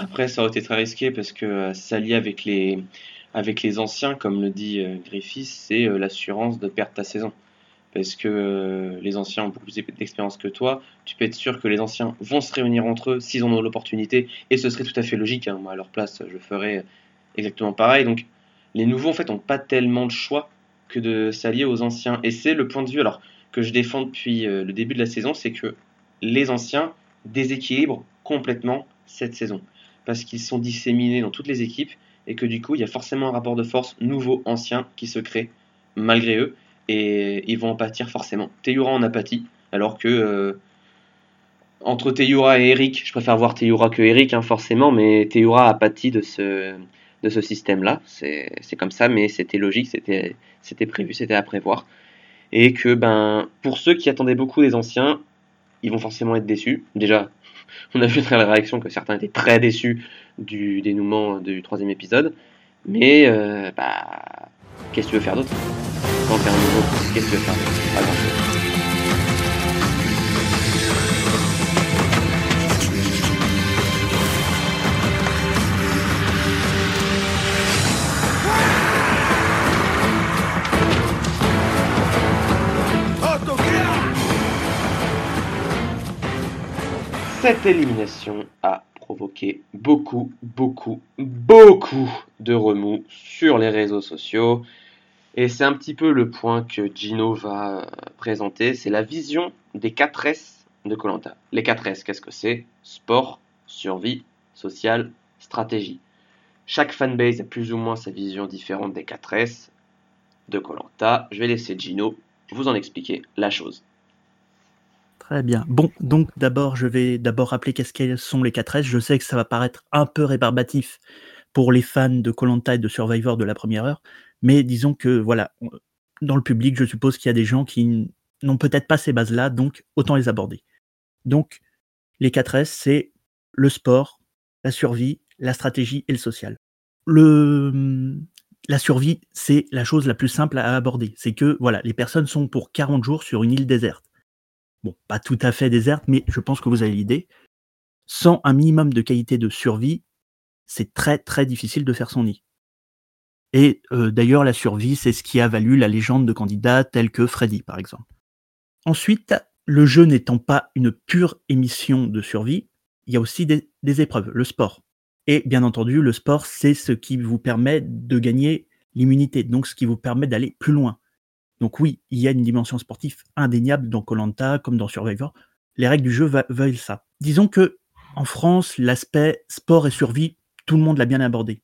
Après, ça aurait été très risqué parce que euh, s'allier avec les, avec les anciens, comme le dit Griffiths, c'est l'assurance de perdre ta saison. Parce que les anciens ont beaucoup plus d'expérience que toi. Tu peux être sûr que les anciens vont se réunir entre eux s'ils en ont l'opportunité. Et ce serait tout à fait logique. Hein. Moi, à leur place, je ferais exactement pareil. Donc, les nouveaux, en fait, n'ont pas tellement de choix que de s'allier aux anciens. Et c'est le point de vue alors, que je défends depuis euh, le début de la saison c'est que les anciens déséquilibrent complètement cette saison. Parce qu'ils sont disséminés dans toutes les équipes. Et que du coup, il y a forcément un rapport de force nouveau-ancien qui se crée malgré eux et ils vont en pâtir forcément. Teyura en a pâti, alors que euh, entre Teyura et Eric, je préfère voir Teyura que Eric, hein, forcément, mais Teyura a pâti de ce, de ce système-là. C'est comme ça, mais c'était logique, c'était prévu, c'était à prévoir. Et que ben, pour ceux qui attendaient beaucoup des anciens, ils vont forcément être déçus. Déjà, on a vu très la réaction que certains étaient très déçus du dénouement du troisième épisode. Mais euh, bah, qu'est-ce que tu veux faire d'autre? Quand t'es un nouveau, qu'est-ce que tu veux faire d'autre? Cette élimination a provoqué beaucoup, beaucoup, beaucoup de remous sur les réseaux sociaux. Et c'est un petit peu le point que Gino va euh, présenter, c'est la vision des 4 S de Colanta. Les 4 S, qu'est-ce que c'est? Sport, survie, social, stratégie. Chaque fanbase a plus ou moins sa vision différente des 4 S de Colanta. Je vais laisser Gino vous en expliquer la chose. Très bien. Bon, donc d'abord, je vais d'abord rappeler qu'est-ce qu'elles sont les 4S. Je sais que ça va paraître un peu rébarbatif pour les fans de Colanta et de Survivor de la première heure, mais disons que voilà, dans le public, je suppose qu'il y a des gens qui n'ont peut-être pas ces bases-là, donc autant les aborder. Donc, les 4S, c'est le sport, la survie, la stratégie et le social. Le, la survie, c'est la chose la plus simple à aborder. C'est que voilà, les personnes sont pour 40 jours sur une île déserte bon, pas tout à fait déserte, mais je pense que vous avez l'idée. Sans un minimum de qualité de survie, c'est très très difficile de faire son nid. Et euh, d'ailleurs, la survie, c'est ce qui a valu la légende de candidats tels que Freddy, par exemple. Ensuite, le jeu n'étant pas une pure émission de survie, il y a aussi des, des épreuves, le sport. Et bien entendu, le sport, c'est ce qui vous permet de gagner l'immunité, donc ce qui vous permet d'aller plus loin. Donc oui, il y a une dimension sportive indéniable dans Colanta comme dans Survivor. Les règles du jeu veulent ça. Disons que en France, l'aspect sport et survie, tout le monde l'a bien abordé.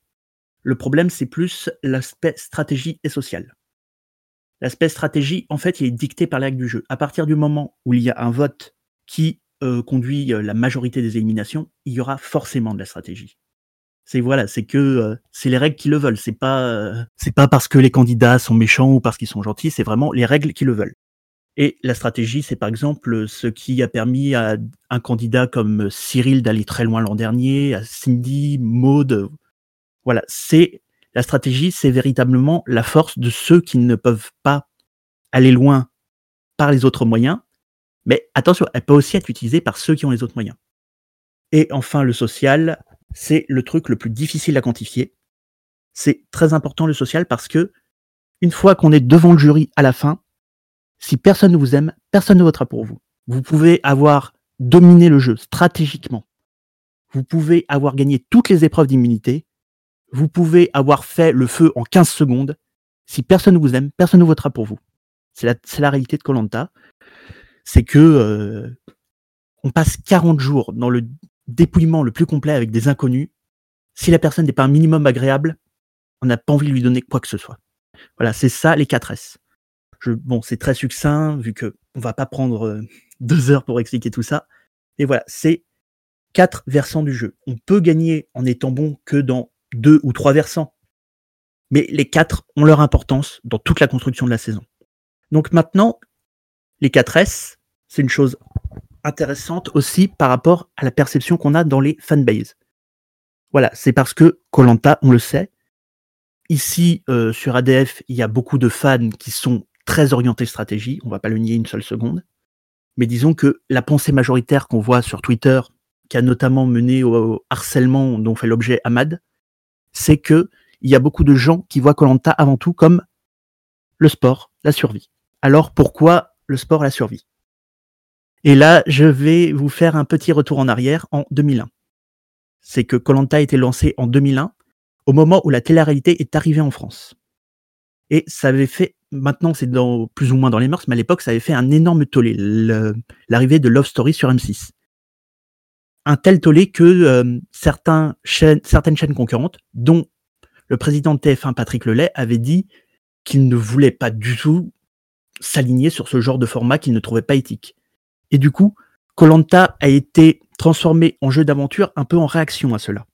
Le problème, c'est plus l'aspect stratégie et social. L'aspect stratégie, en fait, il est dicté par les règles du jeu. À partir du moment où il y a un vote qui euh, conduit euh, la majorité des éliminations, il y aura forcément de la stratégie. C'est voilà, c'est que euh, c'est les règles qui le veulent. C'est pas euh, c'est pas parce que les candidats sont méchants ou parce qu'ils sont gentils. C'est vraiment les règles qui le veulent. Et la stratégie, c'est par exemple ce qui a permis à un candidat comme Cyril d'aller très loin l'an dernier, à Cindy, Maude. Voilà, c'est la stratégie, c'est véritablement la force de ceux qui ne peuvent pas aller loin par les autres moyens. Mais attention, elle peut aussi être utilisée par ceux qui ont les autres moyens. Et enfin, le social, c'est le truc le plus difficile à quantifier. C'est très important le social parce que une fois qu'on est devant le jury à la fin, si personne ne vous aime, personne ne votera pour vous. Vous pouvez avoir dominé le jeu stratégiquement. Vous pouvez avoir gagné toutes les épreuves d'immunité. Vous pouvez avoir fait le feu en 15 secondes. Si personne ne vous aime, personne ne votera pour vous. C'est la, réalité de Colanta. C'est que euh, on passe 40 jours dans le dépouillement le plus complet avec des inconnus, si la personne n'est pas un minimum agréable, on n'a pas envie de lui donner quoi que ce soit. Voilà, c'est ça les 4 S. Je, bon, c'est très succinct, vu que on va pas prendre euh, deux heures pour expliquer tout ça. Et voilà, c'est quatre versants du jeu. On peut gagner en étant bon que dans deux ou trois versants. Mais les quatre ont leur importance dans toute la construction de la saison. Donc maintenant, les 4 S, c'est une chose intéressante aussi par rapport à la perception qu'on a dans les fanbases. Voilà, c'est parce que Colanta, on le sait, ici euh, sur ADF, il y a beaucoup de fans qui sont très orientés stratégie, on va pas le nier une seule seconde. Mais disons que la pensée majoritaire qu'on voit sur Twitter, qui a notamment mené au harcèlement dont fait l'objet Ahmad, c'est que il y a beaucoup de gens qui voient Colanta avant tout comme le sport, la survie. Alors pourquoi le sport, la survie? Et là, je vais vous faire un petit retour en arrière en 2001. C'est que Colanta a été lancé en 2001, au moment où la télé-réalité est arrivée en France. Et ça avait fait, maintenant c'est dans, plus ou moins dans les mœurs, mais à l'époque ça avait fait un énorme tollé, l'arrivée de Love Story sur M6. Un tel tollé que euh, certaines chaînes concurrentes, dont le président de TF1 Patrick Lelay avait dit qu'il ne voulait pas du tout s'aligner sur ce genre de format qu'il ne trouvait pas éthique. Et du coup, Colanta a été transformé en jeu d'aventure un peu en réaction à cela.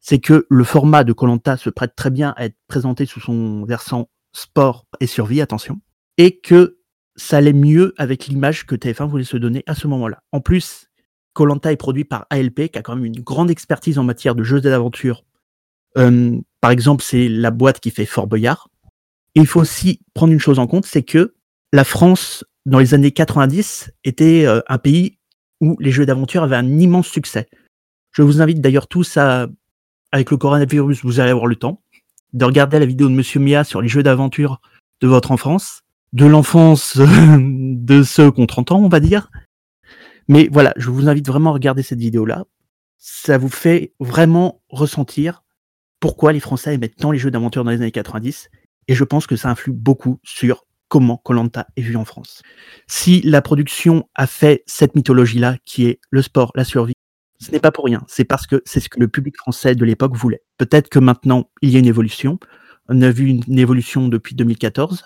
C'est que le format de Colanta se prête très bien à être présenté sous son versant sport et survie, attention, et que ça allait mieux avec l'image que TF1 voulait se donner à ce moment-là. En plus, Colanta est produit par ALP, qui a quand même une grande expertise en matière de jeux d'aventure. Euh, par exemple, c'est la boîte qui fait Fort Boyard. Et il faut aussi prendre une chose en compte, c'est que la France dans les années 90, était euh, un pays où les jeux d'aventure avaient un immense succès. Je vous invite d'ailleurs tous à, avec le coronavirus, vous allez avoir le temps, de regarder la vidéo de Monsieur Mia sur les jeux d'aventure de votre enfance, de l'enfance de ceux qui ont 30 ans, on va dire. Mais voilà, je vous invite vraiment à regarder cette vidéo-là. Ça vous fait vraiment ressentir pourquoi les Français aimaient tant les jeux d'aventure dans les années 90. Et je pense que ça influe beaucoup sur comment Colanta est vu en France. Si la production a fait cette mythologie-là, qui est le sport, la survie, ce n'est pas pour rien. C'est parce que c'est ce que le public français de l'époque voulait. Peut-être que maintenant, il y a une évolution. On a vu une évolution depuis 2014,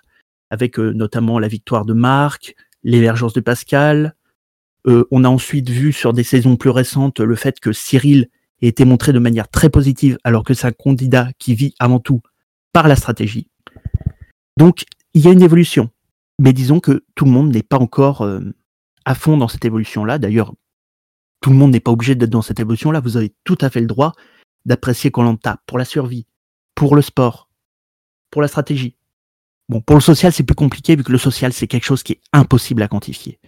avec euh, notamment la victoire de Marc, l'émergence de Pascal. Euh, on a ensuite vu sur des saisons plus récentes le fait que Cyril ait été montré de manière très positive, alors que c'est un candidat qui vit avant tout par la stratégie. Donc, il y a une évolution. Mais disons que tout le monde n'est pas encore euh, à fond dans cette évolution-là. D'ailleurs, tout le monde n'est pas obligé d'être dans cette évolution-là. Vous avez tout à fait le droit d'apprécier Colanta pour la survie, pour le sport, pour la stratégie. Bon, pour le social, c'est plus compliqué vu que le social, c'est quelque chose qui est impossible à quantifier.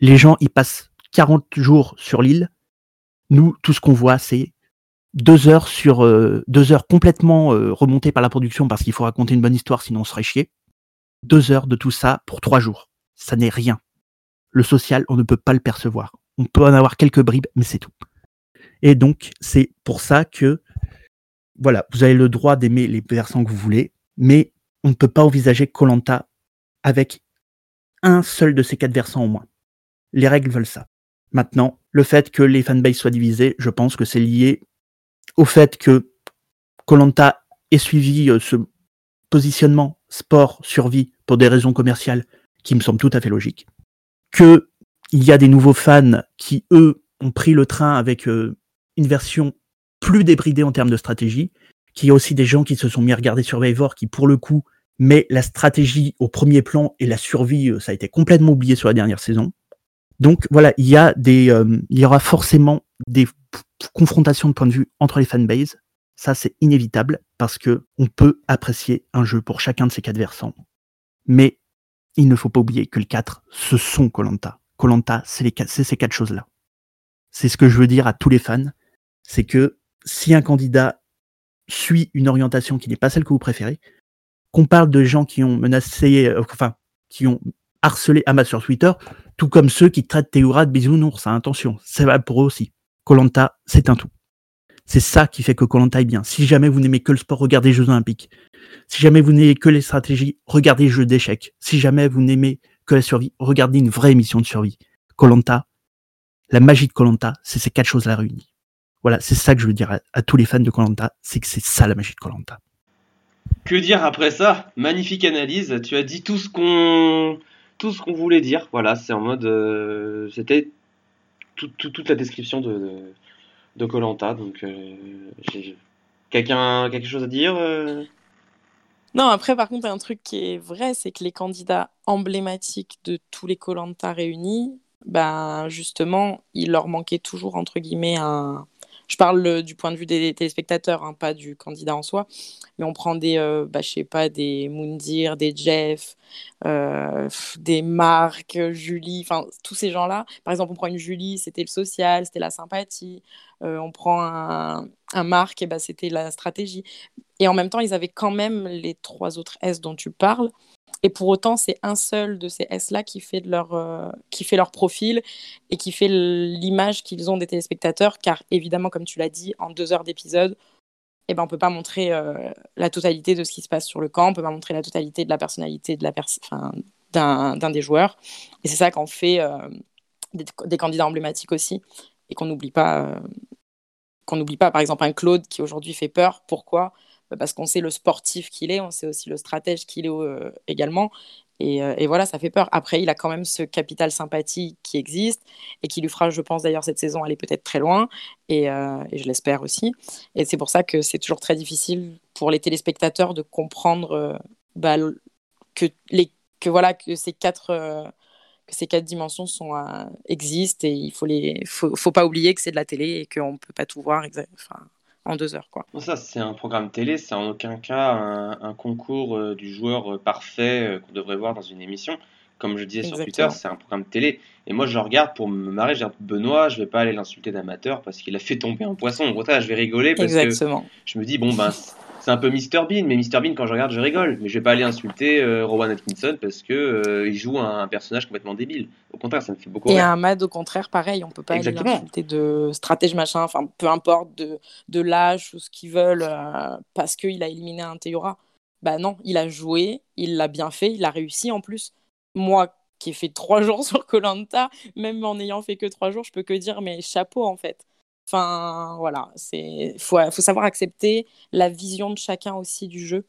Les gens, ils passent 40 jours sur l'île. Nous, tout ce qu'on voit, c'est deux heures sur euh, deux heures complètement euh, remontées par la production parce qu'il faut raconter une bonne histoire, sinon on serait chier. Deux heures de tout ça pour trois jours. Ça n'est rien. Le social, on ne peut pas le percevoir. On peut en avoir quelques bribes, mais c'est tout. Et donc, c'est pour ça que, voilà, vous avez le droit d'aimer les versants que vous voulez, mais on ne peut pas envisager Colanta avec un seul de ces quatre versants au moins. Les règles veulent ça. Maintenant, le fait que les fanbases soient divisées, je pense que c'est lié au fait que Colanta ait suivi euh, ce positionnement sport survie pour des raisons commerciales qui me semblent tout à fait logiques. Que il y a des nouveaux fans qui eux ont pris le train avec euh, une version plus débridée en termes de stratégie, qu'il y a aussi des gens qui se sont mis à regarder Survivor, qui pour le coup met la stratégie au premier plan et la survie, euh, ça a été complètement oublié sur la dernière saison. Donc voilà, il y a des, euh, il y aura forcément des confrontations de points de vue entre les fanbases. Ça, c'est inévitable parce que on peut apprécier un jeu pour chacun de ces quatre versants. Mais il ne faut pas oublier que les quatre, ce sont Colanta. Colanta, c'est ces quatre choses-là. C'est ce que je veux dire à tous les fans, c'est que si un candidat suit une orientation qui n'est pas celle que vous préférez, qu'on parle de gens qui ont menacé, euh, enfin, qui ont harcelé Hamas sur Twitter, tout comme ceux qui traitent Théoura de bisounours, à attention, ça va pour eux aussi. Colanta, c'est un tout. C'est ça qui fait que Colanta est bien. Si jamais vous n'aimez que le sport, regardez les Jeux Olympiques. Si jamais vous n'aimez que les stratégies, regardez les jeux d'échecs. Si jamais vous n'aimez que la survie, regardez une vraie émission de survie. Colanta, la magie de Colanta, c'est ces quatre choses-là réunies. Voilà, c'est ça que je veux dire à, tous les fans de Colanta, c'est que c'est ça la magie de Colanta. Que dire après ça? Magnifique analyse. Tu as dit tout ce qu'on tout ce qu'on voulait dire. Voilà, c'est en mode euh, c'était toute la description de de Colanta. Donc euh, quelqu'un quelque chose à dire euh? Non, après, par contre, un truc qui est vrai, c'est que les candidats emblématiques de tous les Colanta réunis, ben justement, il leur manquait toujours, entre guillemets, un, je parle du point de vue des téléspectateurs, hein, pas du candidat en soi. Mais on prend des, euh, bah, je sais pas, des Moundir, des Jeff, euh, des Marc, Julie, enfin tous ces gens-là. Par exemple, on prend une Julie, c'était le social, c'était la sympathie. Euh, on prend un, Marc, bah, c'était la stratégie. Et en même temps, ils avaient quand même les trois autres S dont tu parles. Et pour autant, c'est un seul de ces S-là qui, fait leur, euh, qui fait leur profil et qui fait l'image qu'ils ont des téléspectateurs, car évidemment, comme tu l'as dit, en deux heures d'épisode, eh ben, on ne peut pas montrer euh, la totalité de ce qui se passe sur le camp, on ne peut pas montrer la totalité de la personnalité de la d'un des joueurs. Et c'est ça qu'en fait euh, des, candidats emblématiques aussi, et qu'on n'oublie pas, qu'on n'oublie pas, par exemple, un Claude qui aujourd'hui fait peur. Pourquoi? Parce qu'on sait le sportif qu'il est, on sait aussi le stratège qu'il est euh, également. Euh, et, voilà, ça fait peur. Après, il a quand même ce capital sympathie qui existe et qui lui fera, je pense d'ailleurs, cette saison aller peut-être très loin. Et, euh, je l'espère aussi. Et c'est pour ça que c'est toujours très difficile pour les téléspectateurs de comprendre bah, que, voilà, que ces quatre dimensions existent et il faut faut, pas oublier que c'est de la télé et qu'on ne peut pas tout voir en deux heures. Quoi. Ça, c'est un programme télé, c'est en aucun cas un, concours euh, du joueur euh, parfait euh, qu'on devrait voir dans une émission. Comme je disais sur Twitter, c'est un programme télé. Et moi, je regarde pour me marrer. Je Benoît, je vais pas aller l'insulter d'amateur parce qu'il a fait tomber un poisson. Au contraire, je vais rigoler parce que je me dis, bon, ben, c'est un peu Mr Bean, mais Mr Bean quand je regarde je rigole, mais je vais pas aller insulter euh, Rowan Atkinson parce que euh, il joue un, un personnage complètement débile. Au contraire, ça me fait beaucoup Et rire. un Mad, au contraire, pareil, on peut pas aller Exactement. l'insulter de stratège machin, enfin peu importe, de, de lâche ou ce qu'ils veulent, euh, parce qu'il a éliminé un Théora. Bah non, il a joué, il l'a bien fait, il a réussi en plus. Moi qui ai fait trois jours sur Colanta, même en n'ayant fait que trois jours, je peux que dire mais chapeau en fait. Enfin voilà, c'est faut, savoir accepter la vision de chacun aussi du jeu.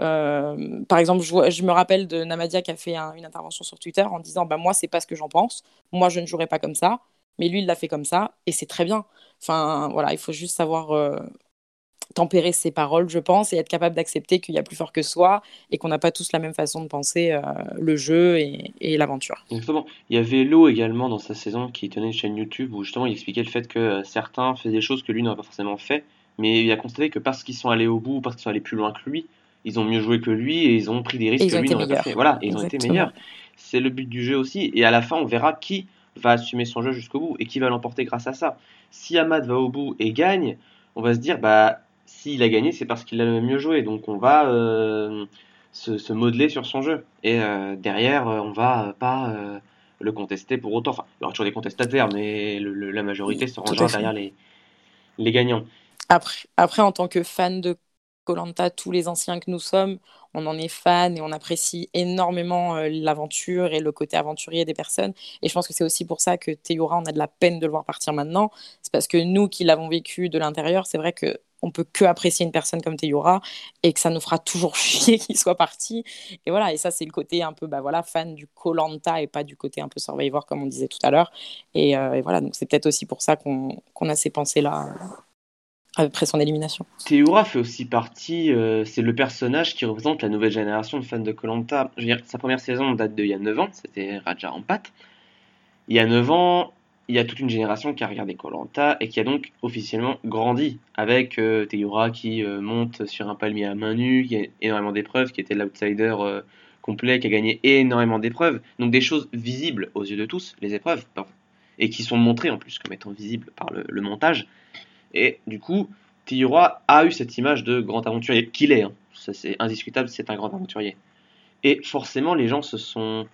Euh, par exemple, je, me rappelle de Namadia qui a fait un- une intervention sur Twitter en disant bah moi c'est pas ce que j'en pense, moi je ne jouerai pas comme ça, mais lui il l'a fait comme ça et c'est très bien. Enfin voilà, il faut juste savoir euh, tempérer ses paroles, je pense, et être capable d'accepter qu'il y a plus fort que soi et qu'on n'a pas tous la même façon de penser euh, le jeu et, et l'aventure. Exactement. Il y avait Lo également dans sa saison qui tenait une chaîne YouTube où justement il expliquait le fait que euh, certains faisaient des choses que lui n'aurait pas forcément fait, mais il a constaté que parce qu'ils sont allés au bout, parce qu'ils sont allés plus loin que lui, ils ont mieux joué que lui et ils ont pris des risques que lui n'aurait pas fait. Voilà, et ils ont été meilleurs. C'est le but du jeu aussi. Et à la fin, on verra qui va assumer son jeu jusqu'au bout et qui va l'emporter grâce à ça. Si Ahmad va au bout et gagne, on va se dire, bah, s'il a gagné, c'est parce qu'il a le mieux joué. Donc on va euh, se, se modeler sur son jeu. Et euh, derrière, euh, on va pas euh, le contester pour autant. Enfin, il y aura toujours des contestataires, mais le- le- la majorité se rangera derrière les, les gagnants. Après, après, en tant que fan de Colanta, tous les anciens que nous sommes, on en est fan et on apprécie énormément l'aventure et le côté aventurier des personnes. Et je pense que c'est aussi pour ça que Théora, on a de la peine de le voir partir maintenant. C'est parce que nous qui l'avons vécu de l'intérieur, c'est vrai que on peut que apprécier une personne comme Théora et que ça nous fera toujours chier qu'il soit parti. Et voilà, et ça c'est le côté un peu bah voilà fan du Colanta et pas du côté un peu Survivor comme on disait tout à l'heure. Et, euh, et voilà, donc c'est peut-être aussi pour ça qu'on a ces pensées là après son élimination. Théoura fait aussi partie, euh, c'est le personnage qui représente la nouvelle génération de fans de Colanta. Je sa première saison date d'il y a 9 ans, c'était Raja Rampat. Il y a 9 ans, il y a toute une génération qui a regardé Colanta et qui a donc officiellement grandi avec euh, Théoura qui euh, monte sur un palmier à main nue, qui a énormément d'épreuves, qui était l'outsider euh, complet, qui a gagné énormément d'épreuves. Donc des choses visibles aux yeux de tous, les épreuves, pardon, et qui sont montrées en plus comme étant visibles par le, montage. Et du coup, Théoura a eu cette image de grand aventurier, qu'il est, hein. ça c'est indiscutable, c'est un grand aventurier. Et forcément, les gens se sont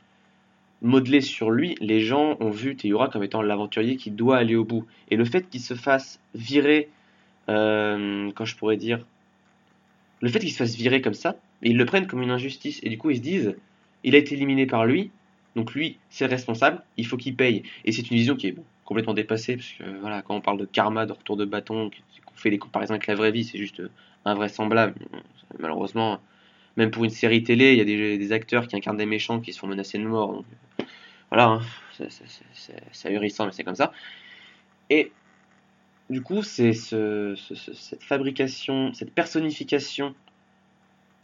modelés sur lui, les gens ont vu Théoura comme étant l'aventurier qui doit aller au bout. Et le fait qu'il se fasse virer, euh, quand je pourrais dire, le fait qu'il se fasse virer comme ça, ils le prennent comme une injustice. Et du coup, ils se disent, il a été éliminé par lui, donc lui, c'est responsable, il faut qu'il paye. Et c'est une vision qui est complètement dépassée, parce que quand on parle de karma, de retour de bâton, qu'on fait des comparaisons avec la vraie vie, c'est juste invraisemblable. Malheureusement, même pour une série télé, il y a des, acteurs qui incarnent des méchants qui se font menacer de mort. Voilà, hein, c'est- ahurissant, mais c'est comme ça. Et du coup, c'est ce, ce- ce- cette fabrication, cette personnification,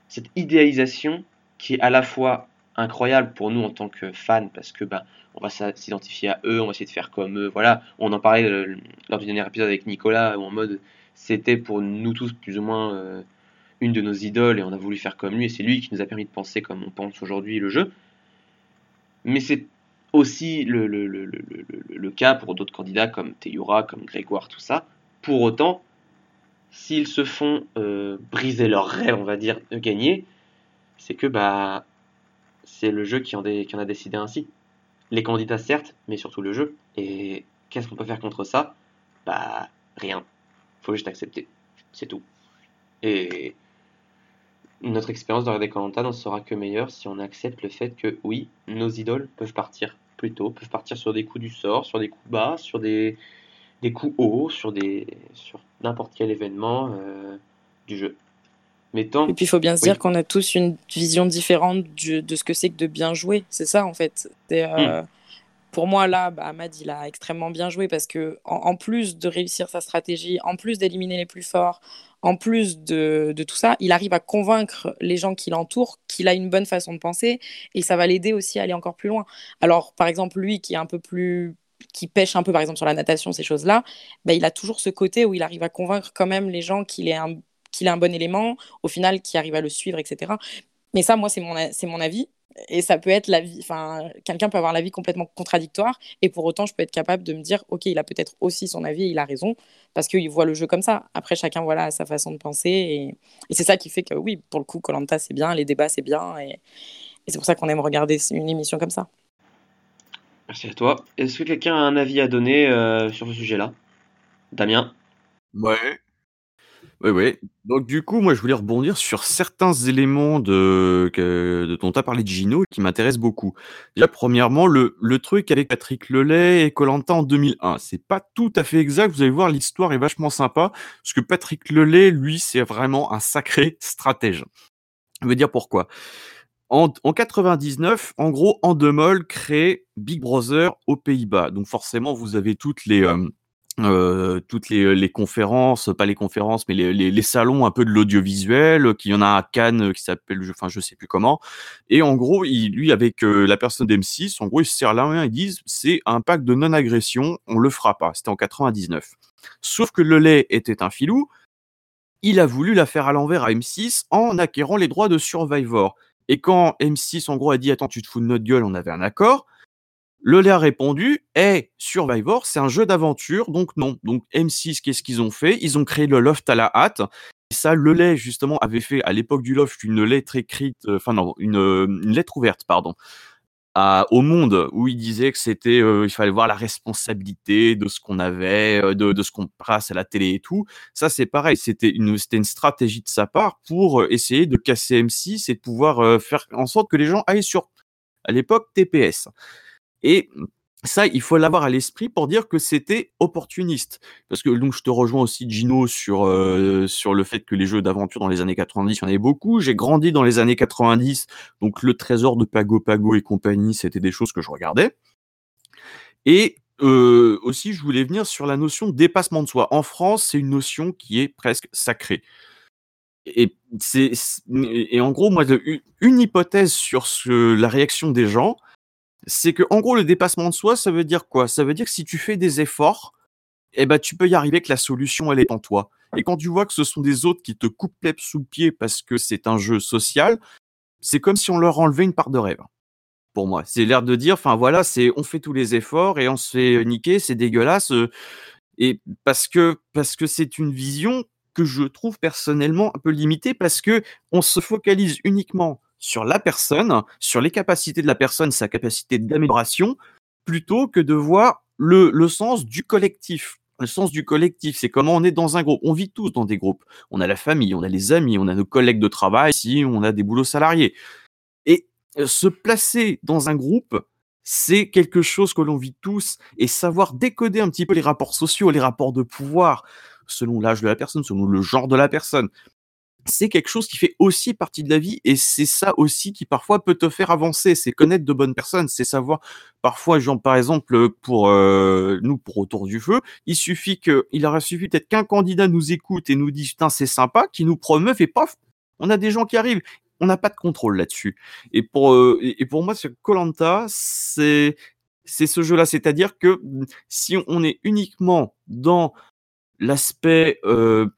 cette idéalisation qui est à la fois incroyable pour nous en tant que fans parce que ben on va s'identifier à eux, on va essayer de faire comme eux. Voilà, on en parlait euh, lors du dernier épisode avec Nicolas où en mode c'était pour nous tous plus ou moins euh, une de nos idoles et on a voulu faire comme lui et c'est lui qui nous a permis de penser comme on pense aujourd'hui le jeu. Mais c'est aussi le, le, le, le, cas pour d'autres candidats comme Teyura, comme Grégoire, tout ça. Pour autant, s'ils se font euh, briser leur rêve, on va dire, de gagner, c'est que bah c'est le jeu qui en, qui en a décidé ainsi. Les candidats certes, mais surtout le jeu. Et qu'est-ce qu'on peut faire contre ça? Bah rien. Faut juste accepter. C'est tout. Et notre expérience de regarder Koh-Lanta n'en sera que meilleure si on accepte le fait que oui, nos idoles peuvent partir plus tôt, peuvent partir sur des coups du sort, sur des coups bas, sur des, des coups hauts, sur des sur n'importe quel événement euh, du jeu. Mais tant Et puis il faut bien se Oui. dire qu'on a tous une vision différente du- de ce que c'est que de bien jouer. C'est ça en fait. C'est, euh, Pour moi là, bah, Ahmad il a extrêmement bien joué parce que en, plus de réussir sa stratégie, en plus d'éliminer les plus forts, en plus de, tout ça, il arrive à convaincre les gens qui l'entourent qu'il a une bonne façon de penser et ça va l'aider aussi à aller encore plus loin. Alors par exemple lui qui est un peu plus qui pêche un peu par exemple sur la natation ces choses-là, bah, il a toujours ce côté où il arrive à convaincre quand même les gens qu'il est un un bon élément, au final, qui arrive à le suivre, etc. Mais ça, moi, c'est mon avis. Et ça peut être la vie, enfin, quelqu'un peut avoir l'avis complètement contradictoire, et pour autant, je peux être capable de me dire, ok, il a peut-être aussi son avis, et il a raison, parce qu'il voit le jeu comme ça. Après, chacun, voilà, a sa façon de penser, et, et c'est ça qui fait que, oui, pour le coup, Colanta, c'est bien, les débats, c'est bien, et, et c'est pour ça qu'on aime regarder une émission comme ça. Merci à toi. Est-ce que quelqu'un a un avis à donner euh, sur ce sujet-là? Damien? Ouais. Ouais, ouais. Donc du coup, moi, je voulais rebondir sur certains éléments de, que, de dont tu as parlé de Gino qui m'intéressent beaucoup. Déjà, premièrement, le, le truc avec Patrick Lelay et Colanta en 2001. C'est pas tout à fait exact. Vous allez voir, l'histoire est vachement sympa parce que Patrick Lelay, lui, c'est vraiment un sacré stratège. Je veux dire pourquoi? En, en 99, en gros, Endemol crée Big Brother aux Pays-Bas. Donc forcément, vous avez toutes les, euh, euh, toutes les, les conférences, pas les conférences, mais les, les, les salons un peu de l'audiovisuel, qu'il y en a à Cannes euh, qui s'appelle, enfin je sais plus comment. Et en gros, il, lui avec euh, la personne d'M6, en gros, ils se serrent la main, ils disent c'est un pacte de non-agression, on le fera pas. C'était en 99. Sauf que le lait était un filou, il a voulu la faire à l'envers à M6 en acquérant les droits de Survivor. Et quand M6 en gros a dit attends tu te fous de notre gueule, on avait un accord. Le lait a répondu Eh, Survivor, c'est un jeu d'aventure, donc non. Donc M6, qu'est-ce qu'ils ont fait? Ils ont créé le loft à la hâte. Et ça, le lait, justement, avait fait à l'époque du loft une lettre écrite, euh, enfin non, une, euh, une lettre ouverte, pardon, au monde où il disait que c'était, euh, il fallait voir la responsabilité de ce qu'on avait, de, ce qu'on passe à la télé et tout. Ça, c'est pareil, c'était une, stratégie de sa part pour essayer de casser M6 et de pouvoir faire en sorte que les gens aillent sur, à l'époque, TPS. Et ça, il faut l'avoir à l'esprit pour dire que c'était opportuniste. Parce que donc je te rejoins aussi, Gino, sur, euh, sur le fait que les jeux d'aventure dans les années 90, il y en avait beaucoup. J'ai grandi dans les années 90, donc le trésor de Pago Pago et compagnie, c'était des choses que je regardais. Et euh, aussi, je voulais venir sur la notion de dépassement de soi. En France, c'est une notion qui est presque sacrée. Et, c'est, et en gros, moi, une hypothèse sur ce- la réaction des gens, c'est que en gros le dépassement de soi, ça veut dire quoi? Ça veut dire que si tu fais des efforts, eh ben tu peux y arriver, que la solution elle est en toi. Et quand tu vois que ce sont des autres qui te coupent l'herbe sous le pied parce que c'est un jeu social, c'est comme si on leur enlevait une part de rêve. Pour moi, c'est l'air de dire, enfin voilà, c'est on fait tous les efforts et on se fait niquer, c'est dégueulasse. euh, Et parce que parce que c'est une vision que je trouve personnellement un peu limitée parce que on se focalise uniquement sur la personne, sur les capacités de la personne, sa capacité d'amélioration, plutôt que de voir le, le sens du collectif. Le sens du collectif, c'est comment on est dans un groupe. On vit tous dans des groupes. On a la famille, on a les amis, on a nos collègues de travail, si on a des boulots salariés. Et euh, se placer dans un groupe, c'est quelque chose que l'on vit tous et savoir décoder un petit peu les rapports sociaux, les rapports de pouvoir, selon l'âge de la personne, selon le genre de la personne. C'est quelque chose qui fait aussi partie de la vie et c'est ça aussi qui parfois peut te faire avancer. C'est connaître de bonnes personnes, c'est savoir parfois, genre par exemple pour euh, nous pour autour du feu, il suffit que, il aurait suffi peut-être qu'un candidat nous écoute et nous dise putain c'est sympa, qui nous promeuve et paf, on a des gens qui arrivent. On n'a pas de contrôle là-dessus. Et pour euh, et pour moi, ce Colanta, c'est ce jeu-là, c'est-à-dire que mm, si on est uniquement dans l'aspect euh,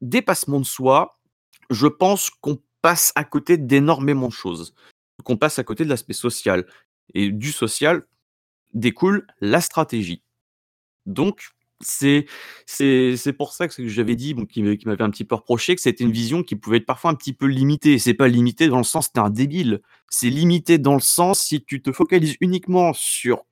dépassement de soi, je pense qu'on passe à côté d'énormément de choses, qu'on passe à côté de l'aspect social. Et du social découle la stratégie. Donc, c'est pour ça que j'avais dit, qui m'avait un petit peu reproché, que c'était une vision qui pouvait être parfois un petit peu limitée. C'est pas limité dans le sens t'es un débile. C'est limité dans le sens si tu te focalises uniquement sur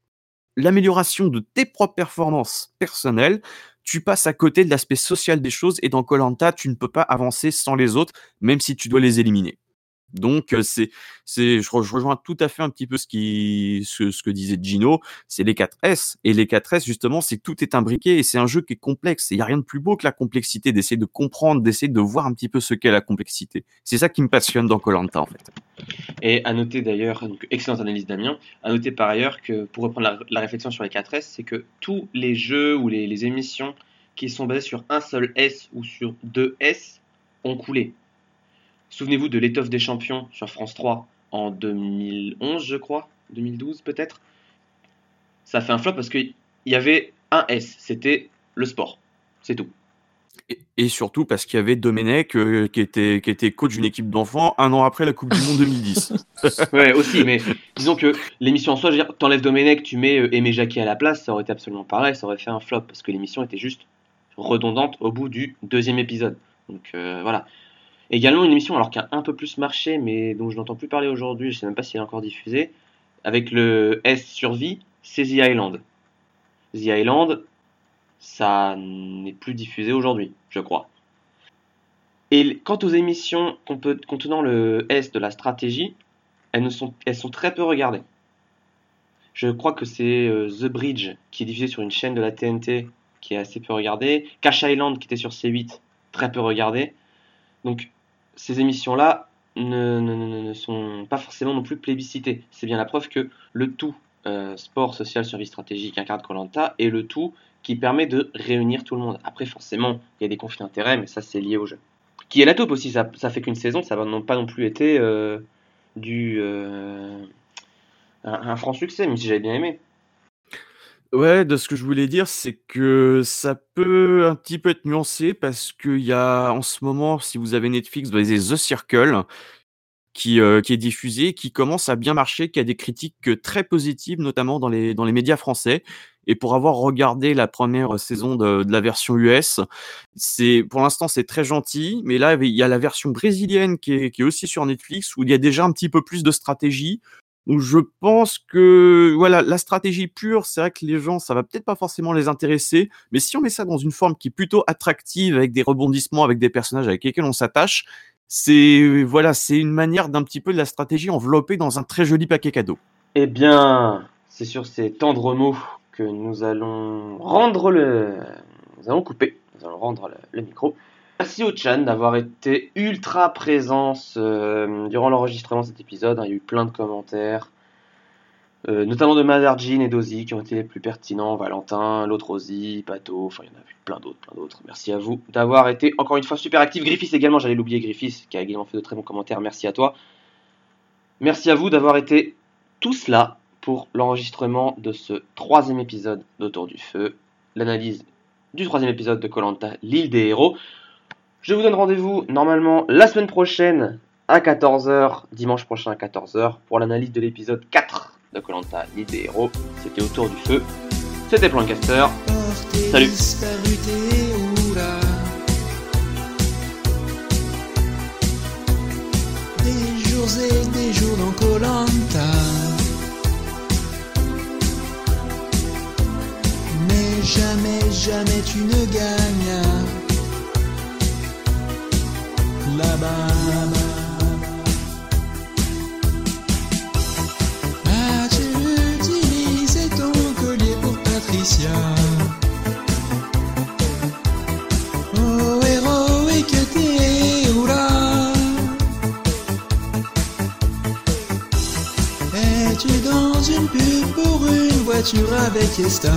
l'amélioration de tes propres performances personnelles, tu passes à côté de l'aspect social des choses et dans Colanta, tu ne peux pas avancer sans les autres, même si tu dois les éliminer. Donc c'est c'est je, re- je rejoins tout à fait un petit peu ce qui ce, que disait Gino, c'est les 4 S et les 4 S justement, c'est tout est imbriqué et c'est un jeu qui est complexe. Il y a rien de plus beau que la complexité, d'essayer de comprendre, d'essayer de voir un petit peu ce qu'est la complexité. C'est ça qui me passionne dans Colanta en fait. Et à noter d'ailleurs, excellente analyse Damien, à noter par ailleurs que pour reprendre la, la réflexion sur les 4S, c'est que tous les jeux ou les, les émissions qui sont basées sur un seul S ou sur deux S ont coulé. Souvenez-vous de l'étoffe des champions sur France 3 en 2011, je crois, 2012 peut-être. Ça a fait un flop parce qu'il y avait un S, c'était le sport, c'est tout. Et, et surtout parce qu'il y avait Domenech euh, qui, était, qui était coach d'une équipe d'enfants un an après la Coupe du Monde 2010. Ouais, aussi, mais disons que l'émission en soi, je veux dire, t'enlèves Domenech, tu mets euh, Aimé Jacquet à la place, ça aurait été absolument pareil, ça aurait fait un flop, parce que l'émission était juste redondante au bout du deuxième épisode. Donc euh, voilà. Également une émission alors qui a un peu plus marché, mais dont je n'entends plus parler aujourd'hui, je sais même pas si elle est encore diffusée, avec le S survie, c'est The Island. The Island, ça n'est plus diffusé aujourd'hui, je crois. Et quant aux émissions contenant le S de la stratégie, elles, ne sont, très peu regardées. Je crois que c'est euh, The Bridge qui est diffusé sur une chaîne de la TNT qui est assez peu regardée. Cash Island qui était sur C8, très peu regardé. Donc ces émissions-là ne, sont pas forcément non plus plébiscitées. C'est bien la preuve que le tout euh, sport, social, survie stratégique incarne Colanta est le tout qui permet de réunir tout le monde. Après forcément, il y a des conflits d'intérêts, mais ça c'est lié au jeu. Qui est la taupe aussi, ça, fait qu'une saison, ça non pas non plus été euh, du euh, un, un franc succès, même si j'avais bien aimé. Ouais, de ce que je voulais dire, c'est que ça peut un petit peu être nuancé parce qu'il y a en ce moment, si vous avez Netflix, vous avez The Circle qui, euh, qui est diffusé, qui commence à bien marcher, qui a des critiques euh, très positives, notamment dans les, dans les médias français. Et pour avoir regardé la première saison de, de la version US, c'est pour l'instant c'est très gentil, mais là il y a la version brésilienne qui est, qui est aussi sur Netflix où il y a déjà un petit peu plus de stratégie. Donc je pense que voilà, la stratégie pure, c'est vrai que les gens, ça va peut-être pas forcément les intéresser, mais si on met ça dans une forme qui est plutôt attractive, avec des rebondissements, avec des personnages avec lesquels on s'attache, c'est voilà, c'est une manière d'un petit peu de la stratégie enveloppée dans un très joli paquet cadeau. Eh bien, c'est sur ces tendres mots que nous allons rendre le. Nous allons couper, nous allons rendre le, le micro. Merci au Chan d'avoir été ultra présent euh, durant l'enregistrement de cet épisode. Il y a eu plein de commentaires, euh, notamment de Madarjin et d'Ozzy qui ont été les plus pertinents. Valentin, l'autre Ozzy, Pato, enfin il y en a eu plein d'autres, plein d'autres. Merci à vous d'avoir été encore une fois super actif. Griffiths également, j'allais l'oublier, Griffiths qui a également fait de très bons commentaires. Merci à toi. Merci à vous d'avoir été tous là pour l'enregistrement de ce troisième épisode d'Autour du Feu, l'analyse du troisième épisode de Colanta, l'île des héros. Je vous donne rendez-vous normalement la semaine prochaine à 14h, dimanche prochain à 14h, pour l'analyse de l'épisode 4 de Colanta, l'île des héros. C'était Autour du Feu, c'était Plancaster. Salut. Des jours et des jours dans. Mais jamais, jamais tu ne gagnes. Là-bas. As-tu utilisé ton collier pour Patricia? Oh, héroïque tes hurrahs. Es-tu dans une pub pour une voiture avec Esta